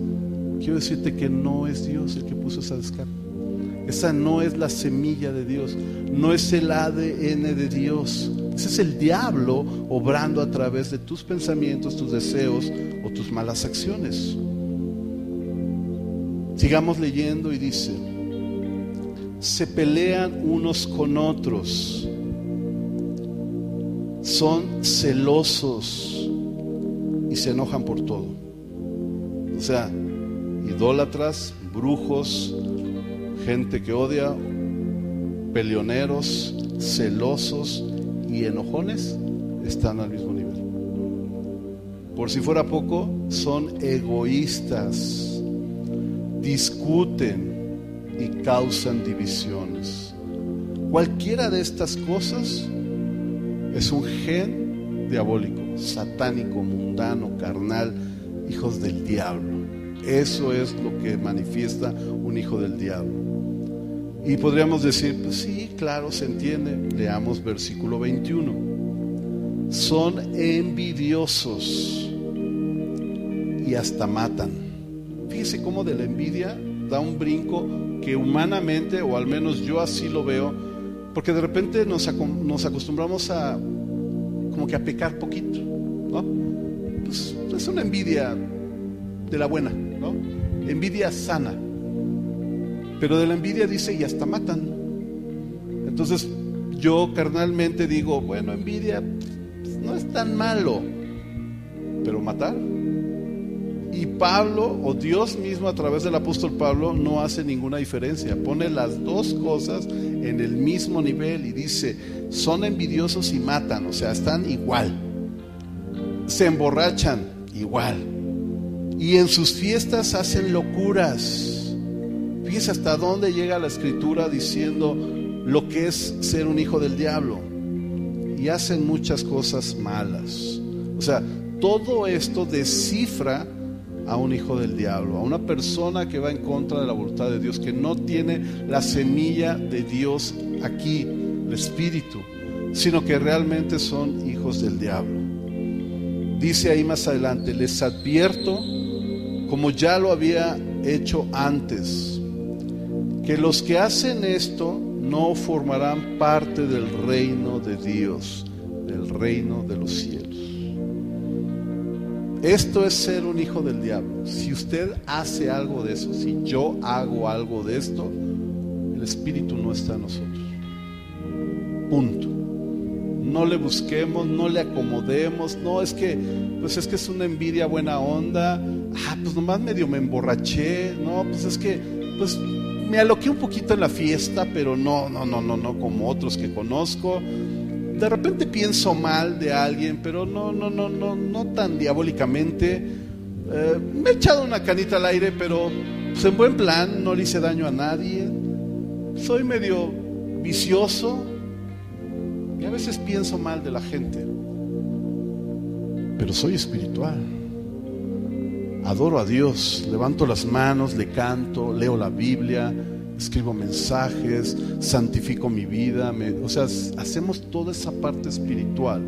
quiero decirte que no es Dios el que puso esa descarga. Esa no es la semilla de Dios, no es el ADN de Dios. Ese es el diablo obrando a través de tus pensamientos, tus deseos o tus malas acciones. Sigamos leyendo y dice, se pelean unos con otros, son celosos y se enojan por todo. O sea, idólatras, brujos, gente que odia, peleoneros, celosos y enojones están al mismo nivel. Por si fuera poco, son egoístas, discuten y causan divisiones. Cualquiera de estas cosas es un gen diabólico, satánico, mundano, carnal, hijos del diablo. Eso es lo que manifiesta un hijo del diablo. Y podríamos decir, pues sí, claro, se entiende. Leamos versículo 21. Son envidiosos y hasta matan. Fíjese cómo de la envidia da un brinco que humanamente, o al menos yo así lo veo, porque de repente nos, acostumbramos a como que a pecar poquito. Pues es una envidia de la buena, ¿no? Envidia sana. Pero de la envidia dice y hasta matan. Entonces yo carnalmente digo, bueno, envidia pues, no es tan malo, pero matar. Y Pablo, o Dios mismo a través del apóstol Pablo, no hace ninguna diferencia. Pone las dos cosas en el mismo nivel y dice, son envidiosos y matan, o sea, están igual. Se emborrachan igual. Y en sus fiestas hacen locuras. Fíjese hasta dónde llega la escritura diciendo lo que es ser un hijo del diablo. Y hacen muchas cosas malas. O sea, todo esto descifra a un hijo del diablo, a una persona que va en contra de la voluntad de Dios, que no tiene la semilla de Dios aquí, el Espíritu, sino que realmente son hijos del diablo. Dice ahí más adelante, les advierto, como ya lo había hecho antes, que los que hacen esto no formarán parte del reino de Dios, del reino de los cielos. Esto es ser un hijo del diablo. Si usted hace algo de eso, si yo hago algo de esto, el Espíritu no está en nosotros. Punto. No le busquemos, no le acomodemos. No, es que, pues es que es una envidia buena onda. Ah, pues nomás medio me emborraché. No, pues es que, pues me aloqué un poquito en la fiesta, pero no, no, no, no, no, como otros que conozco de repente pienso mal de alguien, pero no, no, no, no, no tan diabólicamente. Eh, me he echado una canita al aire, pero pues, en buen plan, no le hice daño a nadie. Soy medio vicioso y a veces pienso mal de la gente, pero soy espiritual. Adoro a Dios, levanto las manos, le canto, leo la Biblia, escribo mensajes, santifico mi vida, o sea, hacemos toda esa parte espiritual,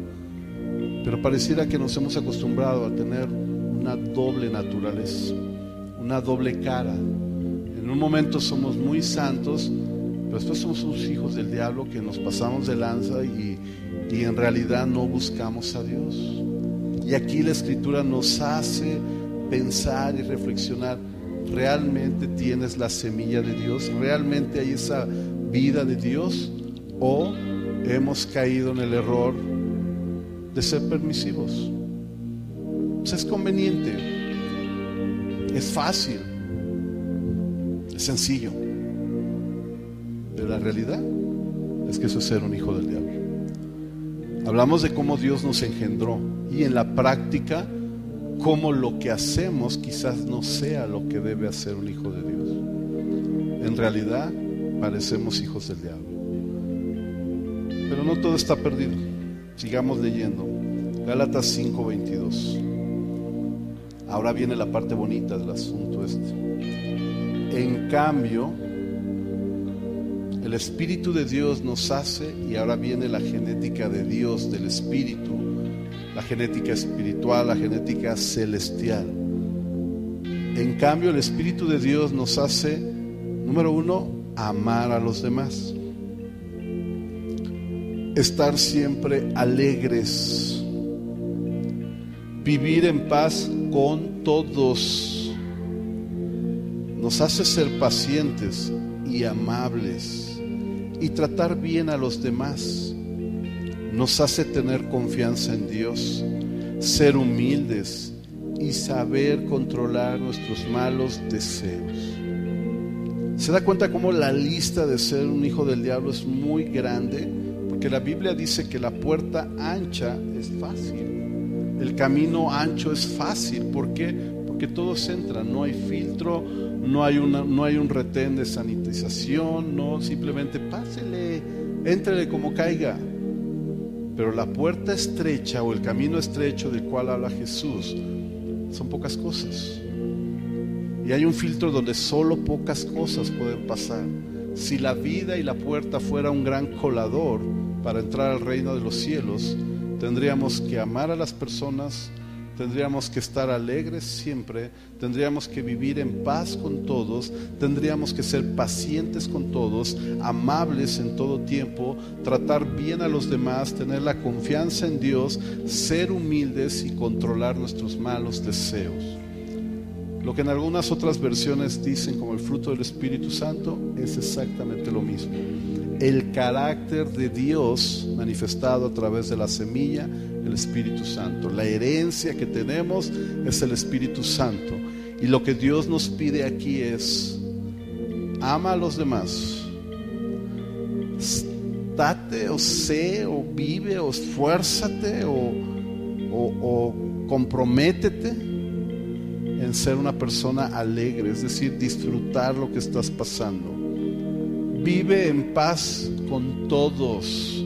pero pareciera que nos hemos acostumbrado a tener una doble naturaleza, una doble cara. En un momento somos muy santos, pero después somos unos hijos del diablo que nos pasamos de lanza y, y en realidad no buscamos a Dios. Y aquí la escritura nos hace pensar y reflexionar ¿Realmente tienes la semilla de Dios? ¿Realmente hay esa vida de Dios? ¿O hemos caído en el error de ser permisivos? Pues es conveniente, es fácil, es sencillo. Pero la realidad es que eso es ser un hijo del diablo. Hablamos de cómo Dios nos engendró y en la práctica cómo lo que hacemos quizás no sea lo que debe hacer un hijo de Dios. En realidad parecemos hijos del diablo. Pero no todo está perdido. Sigamos leyendo. Gálatas 5:22. Ahora viene la parte bonita del asunto este. En cambio, el Espíritu de Dios nos hace, y ahora viene la genética de Dios, del Espíritu, la genética espiritual, la genética celestial. En cambio, el Espíritu de Dios nos hace, número uno, amar a los demás. estar siempre alegres, vivir en paz con todos, nos hace ser pacientes y amables y tratar bien a los demás, nos hace tener confianza en Dios, ser humildes y saber controlar nuestros malos deseos. ¿Se da cuenta cómo la lista de ser un hijo del diablo es muy grande? Porque la Biblia dice que la puerta ancha es fácil. El camino ancho es fácil. ¿Por qué? Porque todos entran. No hay filtro, no hay, una, no hay un retén de sanitización, no simplemente pásele, entrele como caiga. Pero la puerta estrecha o el camino estrecho del cual habla Jesús son pocas cosas. Y hay un filtro donde solo pocas cosas pueden pasar. Si la vida y la puerta fuera un gran colador para entrar al reino de los cielos, tendríamos que amar a las personas, tendríamos que estar alegres siempre, tendríamos que vivir en paz con todos, tendríamos que ser pacientes con todos, amables en todo tiempo, tratar bien a los demás, tener la confianza en Dios, ser humildes y controlar nuestros malos deseos. Lo que en algunas otras versiones dicen como el fruto del Espíritu Santo es exactamente lo mismo. El carácter de Dios manifestado a través de la semilla, el Espíritu Santo. La herencia que tenemos es el Espíritu Santo. Y lo que Dios nos pide aquí es, ama a los demás. Date o sé o vive o esfuérzate o, o, o comprométete en ser una persona alegre, es decir, disfrutar lo que estás pasando. Vive en paz con todos.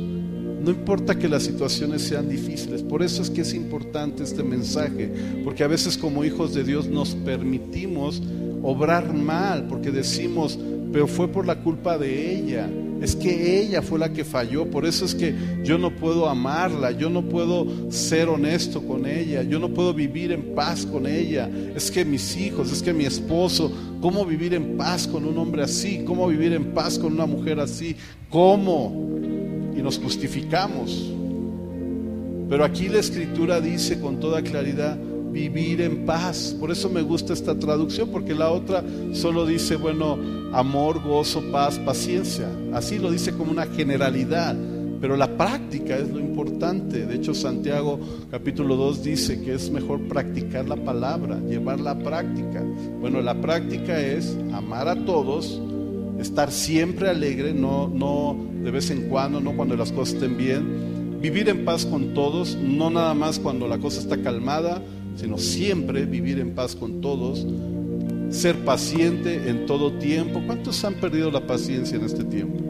No importa que las situaciones sean difíciles, por eso es que es importante este mensaje, porque a veces como hijos de Dios nos permitimos obrar mal, porque decimos, pero fue por la culpa de ella, es que ella fue la que falló, por eso es que yo no puedo amarla, yo no puedo ser honesto con ella, yo no puedo vivir en paz con ella. Es que mis hijos, es que mi esposo, ¿cómo vivir en paz con un hombre así? ¿Cómo vivir en paz con una mujer así? ¿Cómo? Y nos justificamos. Pero aquí la escritura dice con toda claridad, vivir en paz. Por eso me gusta esta traducción, porque la otra solo dice, bueno, amor, gozo, paz, paciencia. Así lo dice como una generalidad, pero la práctica es lo importante. De hecho, Santiago capítulo 2 dice que es mejor practicar la palabra, llevarla a práctica. Bueno, la práctica es amar a todos, estar siempre alegre, no, no de vez en cuando, no cuando las cosas estén bien, vivir en paz con todos, no nada más cuando la cosa está calmada, sino siempre vivir en paz con todos, ser paciente en todo tiempo. ¿Cuántos han perdido la paciencia en este tiempo?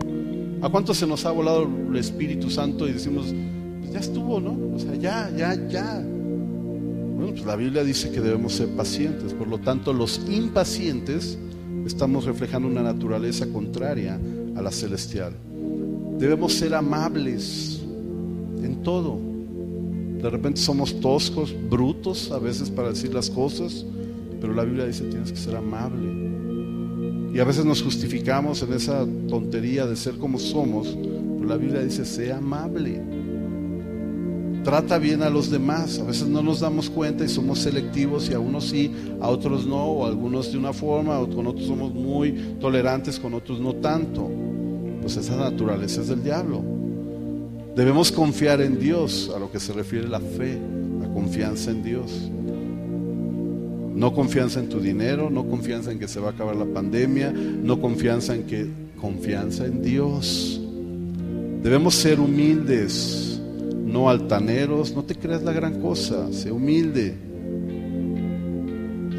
¿A cuántos se nos ha volado el Espíritu Santo y decimos, pues ya estuvo, ¿no? O sea, ya, ya, ya. Bueno, pues la Biblia dice que debemos ser pacientes, por lo tanto los impacientes estamos reflejando una naturaleza contraria a la celestial. Debemos ser amables en todo. De repente somos toscos, brutos a veces para decir las cosas, pero la Biblia dice tienes que ser amable. Y a veces nos justificamos en esa tontería de ser como somos, pero la Biblia dice sea amable. Trata bien a los demás. A veces no nos damos cuenta y somos selectivos y a unos sí, a otros no, o algunos de una forma, con otros somos muy tolerantes, con otros no tanto. Pues esa naturaleza es del diablo. Debemos confiar en Dios, a lo que se refiere la fe, la confianza en Dios. No confianza en tu dinero, no confianza en que se va a acabar la pandemia, no confianza en que confianza en Dios. Debemos ser humildes, no altaneros, no te creas la gran cosa, sé humilde.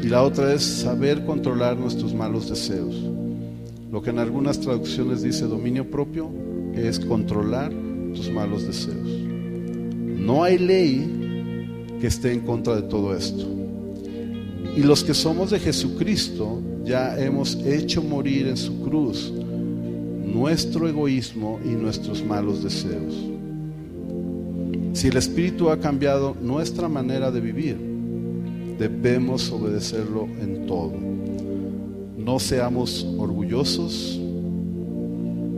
Y la otra es saber controlar nuestros malos deseos. Lo que en algunas traducciones dice dominio propio es controlar tus malos deseos. No hay ley que esté en contra de todo esto. Y los que somos de Jesucristo ya hemos hecho morir en su cruz nuestro egoísmo y nuestros malos deseos. Si el Espíritu ha cambiado nuestra manera de vivir, debemos obedecerlo en todo. No seamos orgullosos,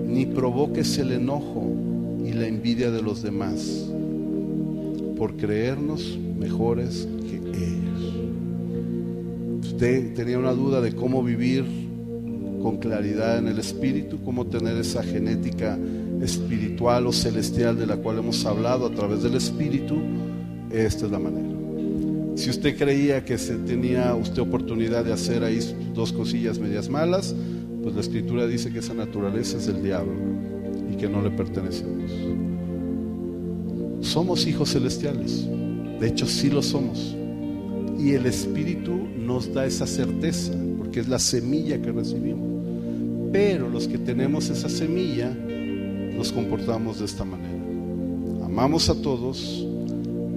ni provoques el enojo y la envidia de los demás por creernos mejores que ellos. Usted tenía una duda de cómo vivir con claridad en el espíritu, cómo tener esa genética espiritual o celestial de la cual hemos hablado a través del espíritu, esta es la manera. Si usted creía que se tenía usted oportunidad de hacer ahí dos cosillas medias malas, pues la escritura dice que esa naturaleza es del diablo que no le pertenece a Dios. Somos hijos celestiales, de hecho sí lo somos. Y el Espíritu nos da esa certeza, porque es la semilla que recibimos. Pero los que tenemos esa semilla, nos comportamos de esta manera. Amamos a todos,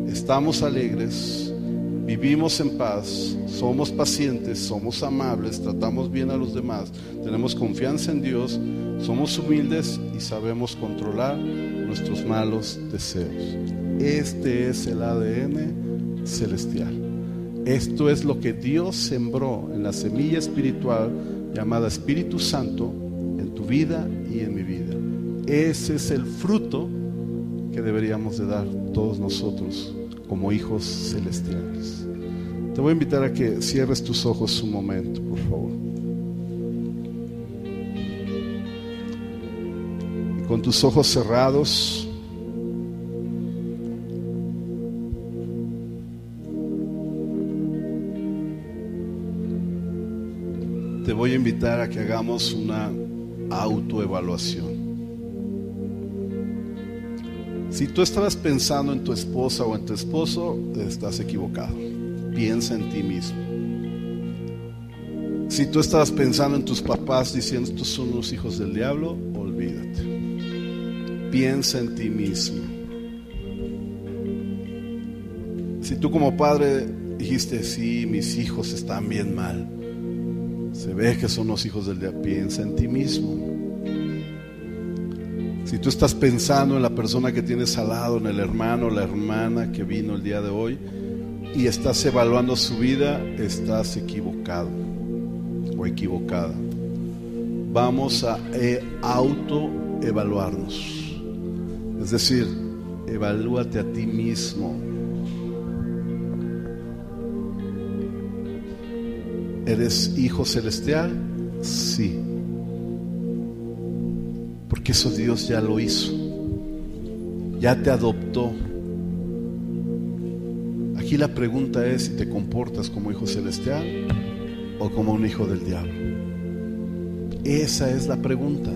estamos alegres, vivimos en paz, somos pacientes, somos amables, tratamos bien a los demás, tenemos confianza en Dios, somos humildes y sabemos controlar nuestros malos deseos. Este es el ADN celestial. Esto es lo que Dios sembró en la semilla espiritual llamada Espíritu Santo en tu vida y en mi vida. Ese es el fruto que deberíamos de dar todos nosotros como hijos celestiales. Te voy a invitar a que cierres tus ojos un momento, por favor. Tus ojos cerrados, te voy a invitar a que hagamos una autoevaluación. Si tú estabas pensando en tu esposa o en tu esposo, estás equivocado. Piensa en ti mismo. Si tú estabas pensando en tus papás diciendo estos son los hijos del diablo. Piensa en ti mismo. Si tú como padre dijiste, sí, mis hijos están bien mal, se ve que son los hijos del diablo, piensa en ti mismo. Si tú estás pensando en la persona que tienes al lado, en el hermano la hermana que vino el día de hoy, y estás evaluando su vida, estás equivocado o equivocada. Vamos a eh, autoevaluarnos. Es decir, evalúate a ti mismo. ¿Eres hijo celestial? Sí porque eso Dios ya lo hizo. Ya te adoptó. Aquí la pregunta es si te comportas como hijo celestial o como un hijo del diablo. Esa es la pregunta.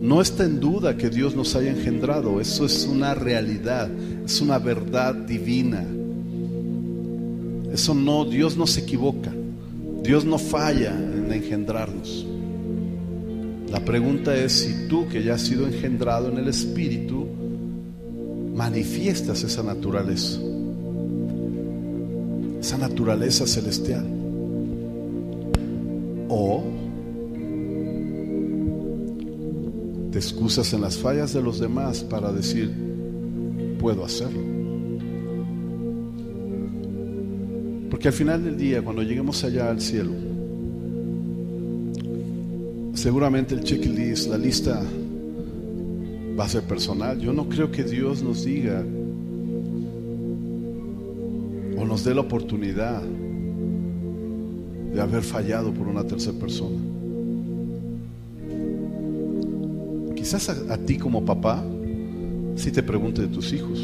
No está en duda que Dios nos haya engendrado, eso es una realidad, es una verdad divina. Eso no, Dios no se equivoca, Dios no falla en engendrarnos. La pregunta es si tú que ya has sido engendrado en el Espíritu, manifiestas esa naturaleza, esa naturaleza celestial. O te excusas en las fallas de los demás para decir, puedo hacerlo. Porque al final del día, cuando lleguemos allá al cielo, seguramente el checklist, la lista va a ser personal. Yo no creo que Dios nos diga o nos dé la oportunidad de haber fallado por una tercera persona. Quizás a, ti como papá, si te pregunte de tus hijos.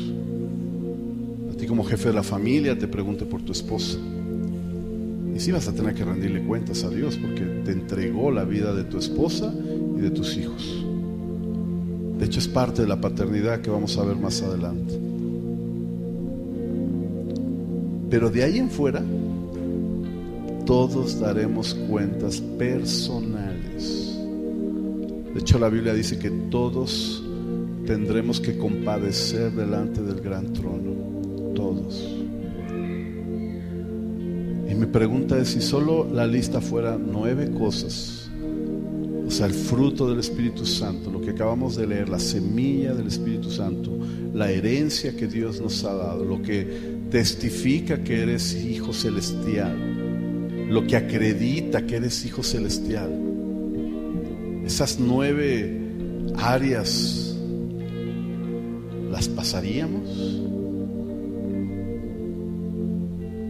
A ti como jefe de la familia, te pregunte por tu esposa. Y sí vas a tener que rendirle cuentas a Dios porque te entregó la vida de tu esposa y de tus hijos. De hecho es parte de la paternidad que vamos a ver más adelante. Pero de ahí en fuera, todos daremos cuentas personales. Hecho la Biblia dice que todos tendremos que compadecer delante del gran trono. Todos. Y mi pregunta es si solo la lista fuera nueve cosas, o sea, el fruto del Espíritu Santo, lo que acabamos de leer, la semilla del Espíritu Santo, la herencia que Dios nos ha dado, lo que testifica que eres hijo celestial, lo que acredita que eres hijo celestial, esas nueve áreas ¿las pasaríamos?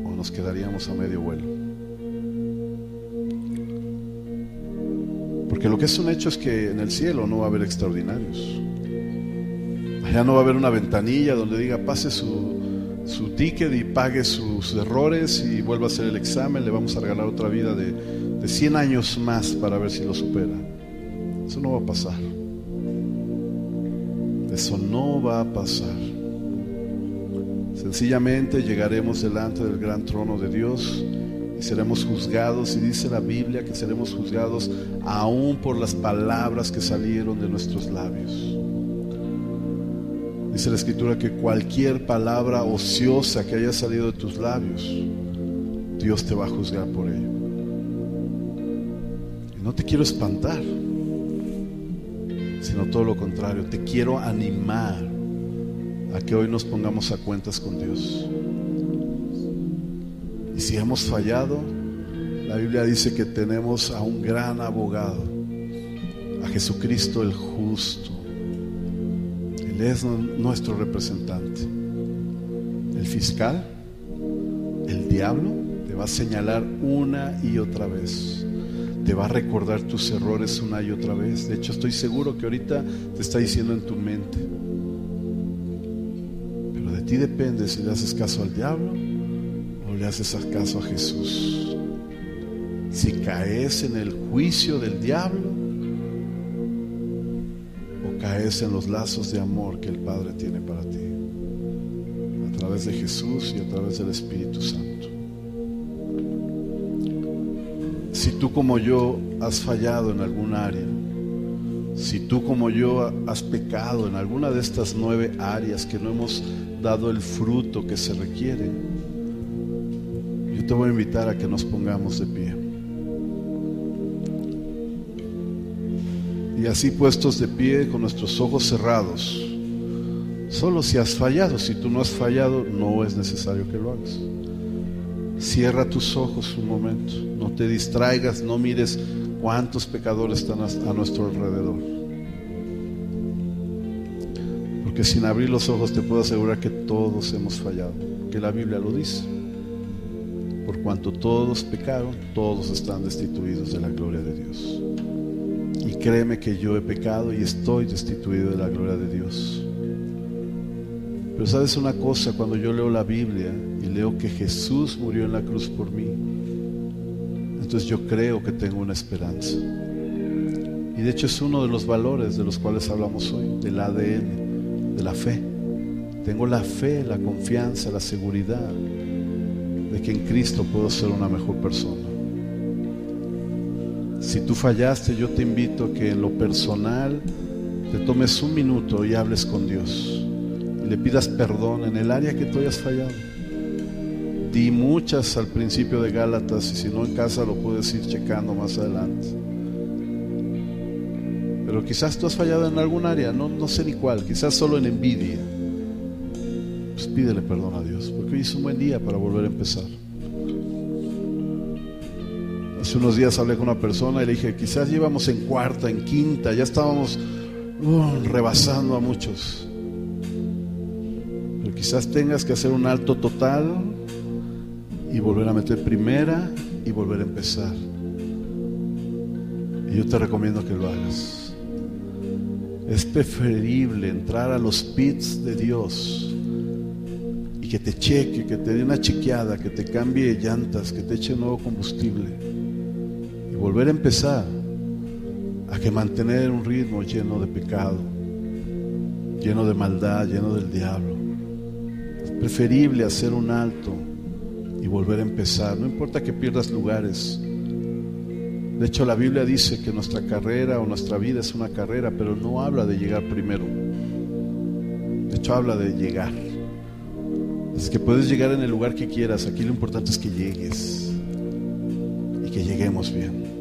¿O nos quedaríamos a medio vuelo? Porque lo que es un hecho es que en el cielo no va a haber extraordinarios. Allá no va a haber una ventanilla donde diga pase su, su ticket y pague sus errores y vuelva a hacer el examen. Le vamos a regalar otra vida de, de 100 años más para ver si lo supera. Eso no va a pasar. Eso no va a pasar. Sencillamente llegaremos delante del gran trono de Dios y seremos juzgados. Y dice la Biblia que seremos juzgados aún por las palabras que salieron de nuestros labios. Dice la escritura que cualquier palabra ociosa que haya salido de tus labios, Dios te va a juzgar por ello. Y no te quiero espantar sino todo lo contrario. Te quiero animar a que hoy nos pongamos a cuentas con Dios. Y si hemos fallado, la Biblia dice que tenemos a un gran abogado, a Jesucristo el justo. Él es nuestro representante. El fiscal, el diablo, te va a señalar una y otra vez te va a recordar tus errores una y otra vez. De hecho, estoy seguro que ahorita te está diciendo en tu mente. Pero de ti depende si le haces caso al diablo o le haces caso a Jesús. Si caes en el juicio del diablo o caes en los lazos de amor que el Padre tiene para ti. A través de Jesús y a través del Espíritu Santo. Si tú como yo has fallado en algún área, si tú como yo has pecado en alguna de estas nueve áreas que no hemos dado el fruto que se requiere, yo te voy a invitar a que nos pongamos de pie. Y así puestos de pie con nuestros ojos cerrados, solo si has fallado, si tú no has fallado, no es necesario que lo hagas. Cierra tus ojos un momento, no te distraigas, no mires cuántos pecadores están a nuestro alrededor. Porque sin abrir los ojos te puedo asegurar que todos hemos fallado, que la Biblia lo dice. Por cuanto todos pecaron, todos están destituidos de la gloria de Dios. Y créeme que yo he pecado y estoy destituido de la gloria de Dios. Pero sabes una cosa, cuando yo leo la Biblia leo que Jesús murió en la cruz por mí, entonces yo creo que tengo una esperanza. Y de hecho es uno de los valores de los cuales hablamos hoy, del ADN, de la fe. Tengo la fe, la confianza, la seguridad de que en Cristo puedo ser una mejor persona. Si tú fallaste, yo te invito a que en lo personal te tomes un minuto y hables con Dios le pidas perdón en el área que tú hayas fallado. Di muchas al principio de Gálatas y si no en casa lo puedes ir checando más adelante. Pero quizás tú has fallado en algún área, no, no sé ni cuál, quizás solo en envidia. Pues pídele perdón a Dios, porque hoy es un buen día para volver a empezar. Hace unos días hablé con una persona y le dije, quizás llevamos en cuarta, en quinta, ya estábamos uh, rebasando a muchos. Quizás tengas que hacer un alto total y volver a meter primera y volver a empezar. Y yo te recomiendo que lo hagas. Es preferible entrar a los pits de Dios y que te cheque, que te dé una chequeada, que te cambie llantas, que te eche nuevo combustible y volver a empezar a que mantener un ritmo lleno de pecado, lleno de maldad, lleno del diablo preferible hacer un alto y volver a empezar. No importa que pierdas lugares. De hecho, la Biblia dice que nuestra carrera o nuestra vida es una carrera, pero no habla de llegar primero. De hecho, habla de llegar. Es que puedes llegar en el lugar que quieras. Aquí lo importante es que llegues y que lleguemos bien.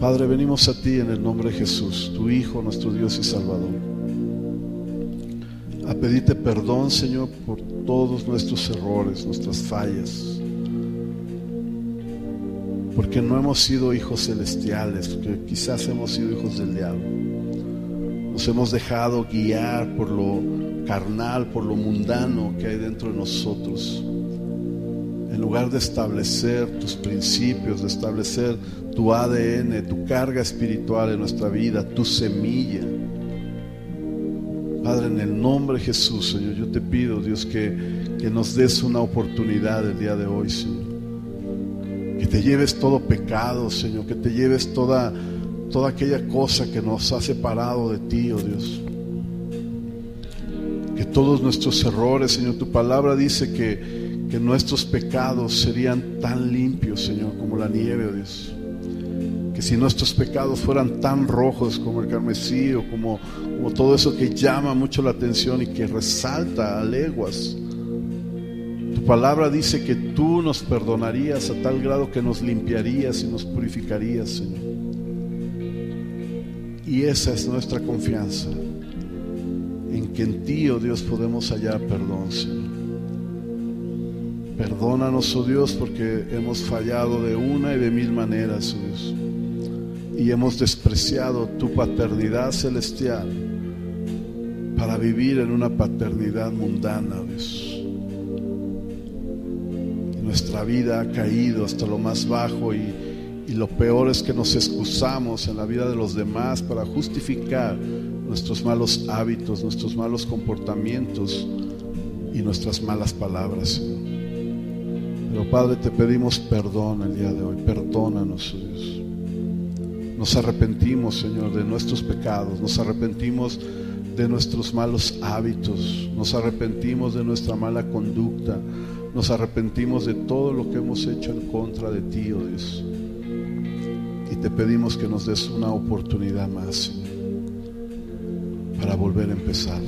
Padre, venimos a ti en el nombre de Jesús, tu Hijo, nuestro Dios y Salvador pedirte perdón, Señor, por todos nuestros errores, nuestras fallas. Porque no hemos sido hijos celestiales, porque quizás hemos sido hijos del diablo. Nos hemos dejado guiar por lo carnal, por lo mundano que hay dentro de nosotros. En lugar de establecer tus principios, de establecer tu ADN, tu carga espiritual en nuestra vida, tu semilla. Padre, en el nombre de Jesús, Señor, yo te pido, Dios, que, que nos des una oportunidad el día de hoy, Señor. Que te lleves todo pecado, Señor, que te lleves toda, toda aquella cosa que nos ha separado de ti, oh Dios que todos nuestros errores, Señor, tu palabra dice que, que nuestros pecados serían tan limpios, Señor, como la nieve, oh Dios. Que si nuestros pecados fueran tan rojos como el carmesí o como, como todo eso que llama mucho la atención y que resalta a leguas. Tu palabra dice que tú nos perdonarías a tal grado que nos limpiarías y nos purificarías, Señor. Y esa es nuestra confianza en que en ti, oh Dios, podemos hallar perdón, Señor. Perdónanos, oh Dios, porque hemos fallado de una y de mil maneras, oh Dios. Y hemos despreciado tu paternidad celestial para vivir en una paternidad mundana, Dios. Nuestra vida ha caído hasta lo más bajo y, y lo peor es que nos excusamos en la vida de los demás para justificar nuestros malos hábitos, nuestros malos comportamientos y nuestras malas palabras. Pero Padre, te pedimos perdón el día de hoy. Perdónanos, Dios. Nos arrepentimos, Señor, de nuestros pecados. Nos arrepentimos de nuestros malos hábitos. Nos arrepentimos de nuestra mala conducta. Nos arrepentimos de todo lo que hemos hecho en contra de ti, oh Dios. Y te pedimos que nos des una oportunidad más, Señor para volver a empezar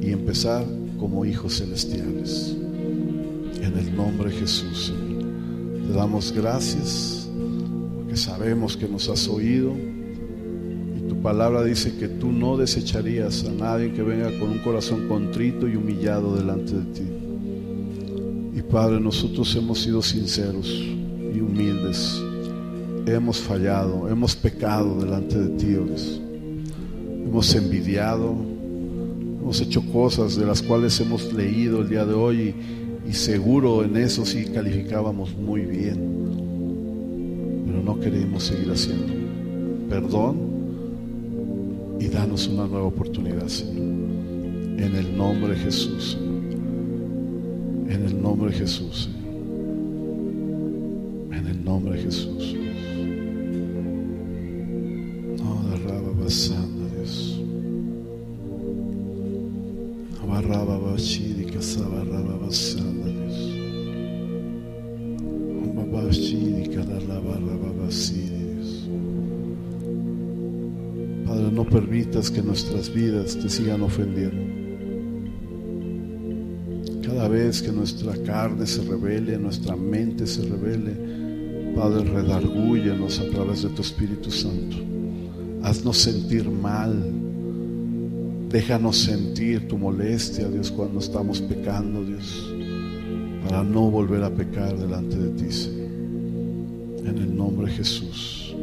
y empezar como hijos celestiales. En el nombre de Jesús, Te damos gracias sabemos que nos has oído y tu palabra dice que tú no desecharías a nadie que venga con un corazón contrito y humillado delante de ti. Y Padre, nosotros hemos sido sinceros y humildes. Hemos fallado, hemos pecado delante de ti, hemos envidiado, hemos hecho cosas de las cuales hemos leído el día de hoy y, seguro en eso sí calificábamos muy bien, no queremos seguir haciendo. Perdón y danos una nueva oportunidad, Señor. En el nombre de Jesús, En el nombre de Jesús, En el nombre de Jesús. No, de raba vidas te sigan ofendiendo. Cada vez que nuestra carne se revele, nuestra mente se revele, Padre, redargúyenos a través de tu Espíritu Santo. Haznos sentir mal, Déjanos sentir tu molestia, Dios, cuando estamos pecando, Dios, para no volver a pecar delante de ti, Señor. En el nombre de Jesús.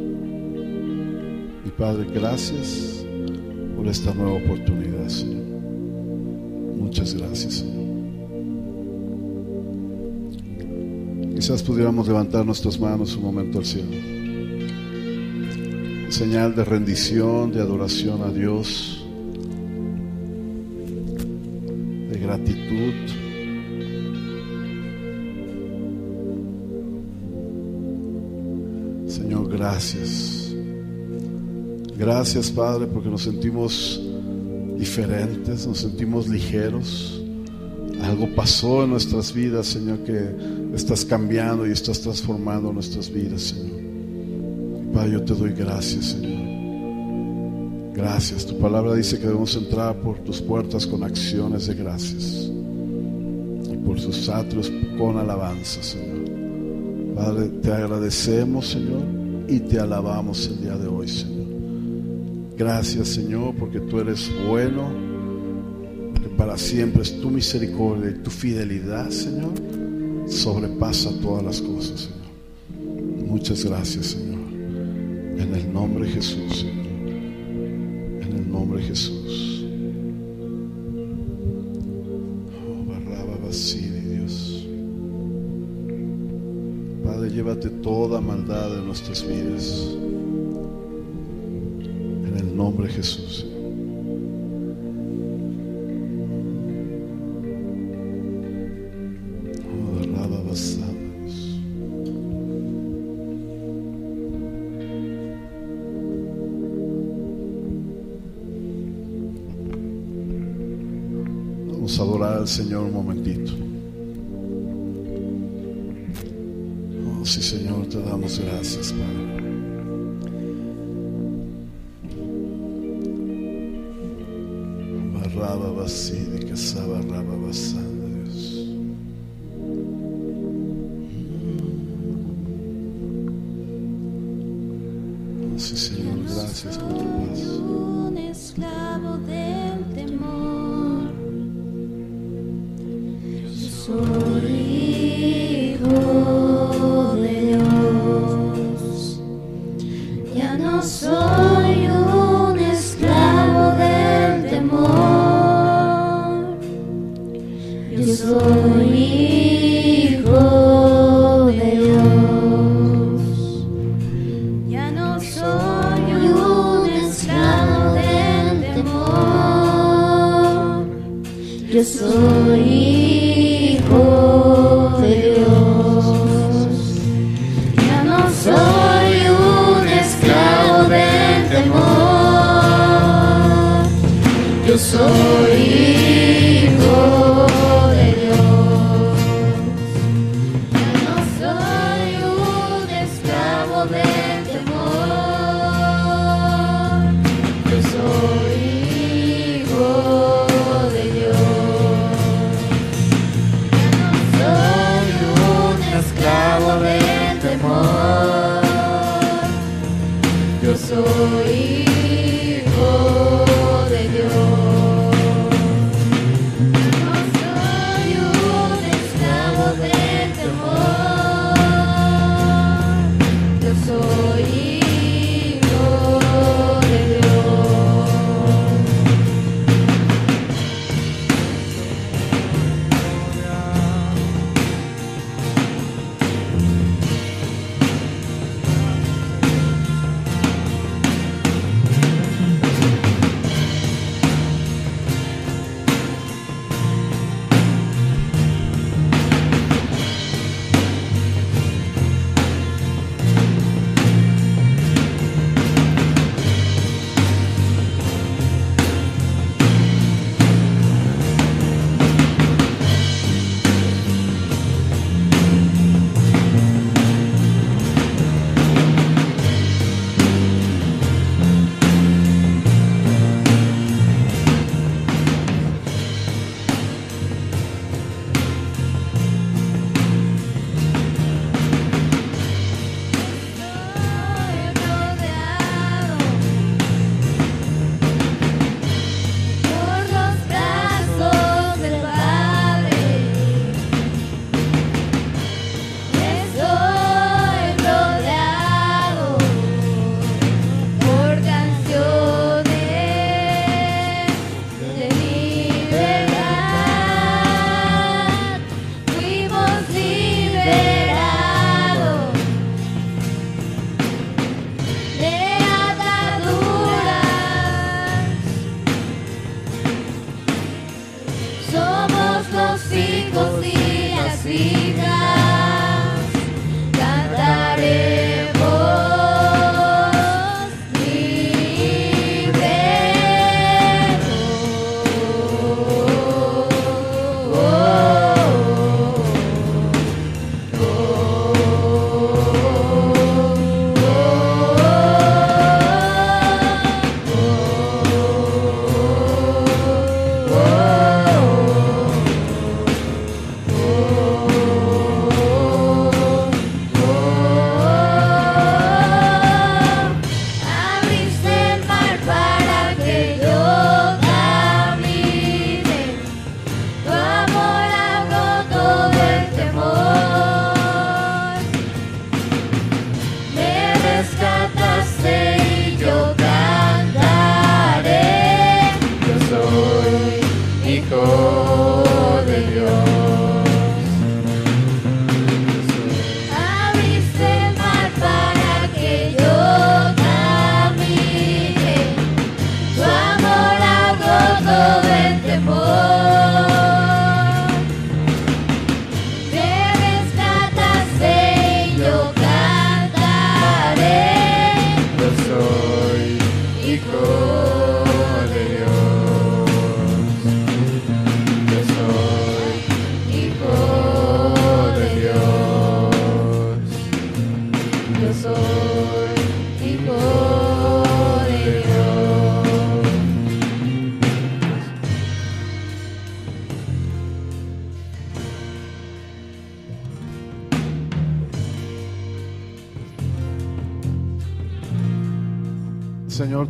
Y Padre, gracias por esta nueva oportunidad, Señor. Muchas gracias. Quizás pudiéramos levantar nuestras manos un momento al cielo. Señal de rendición, de adoración a Dios. gratitud. Señor, gracias. Gracias, Padre, porque nos sentimos diferentes, nos sentimos ligeros. Algo pasó en nuestras vidas, Señor, que estás cambiando y estás transformando nuestras vidas, Señor. Padre, yo te doy gracias, Señor. Gracias. Tu palabra dice que debemos entrar por tus puertas con acciones de gracias y por sus atrios con alabanza, Señor. Padre, te agradecemos, Señor, y te alabamos el día de hoy, Señor. Gracias Señor porque tú eres bueno, porque para siempre es tu misericordia y tu fidelidad Señor sobrepasa todas las cosas Señor. Muchas gracias Señor. En el nombre de Jesús Señor. En el nombre de Jesús. Oh, barraba vacío, Dios. Padre, llévate toda maldad de nuestras vidas el nombre de Jesús. Vamos a adorar al Señor un momento.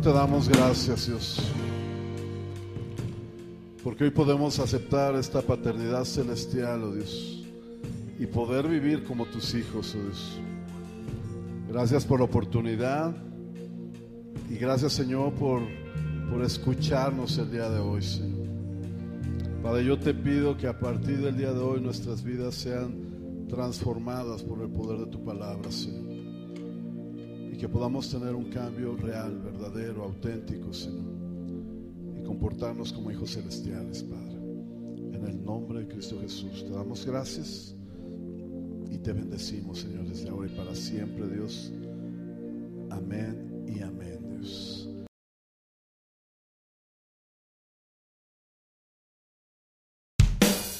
Te damos gracias, Dios. Porque hoy podemos aceptar esta paternidad celestial, oh Dios, y poder vivir como tus hijos, oh Dios. Gracias por la oportunidad y gracias, Señor, por, por escucharnos el día de hoy, Señor. Padre, yo te pido que a partir del día de hoy nuestras vidas sean transformadas por el poder de tu palabra, Señor. Y que podamos tener un cambio real, verdadero, auténtico, Señor. Y comportarnos como hijos celestiales, Padre. En el nombre de Cristo Jesús, te damos gracias y te bendecimos, Señor, desde ahora y para siempre, Dios. Amén y amén, Dios.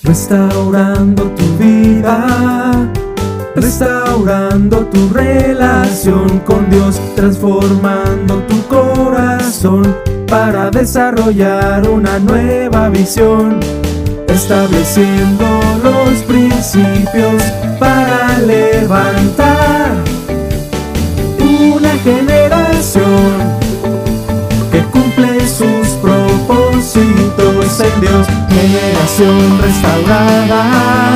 Restaurando tu vida, restaurando tu relación con Dios, transformando tu corazón para desarrollar una nueva visión, estableciendo los principios para levantar una generación que cumple sus propósitos en Dios, generación restaurada.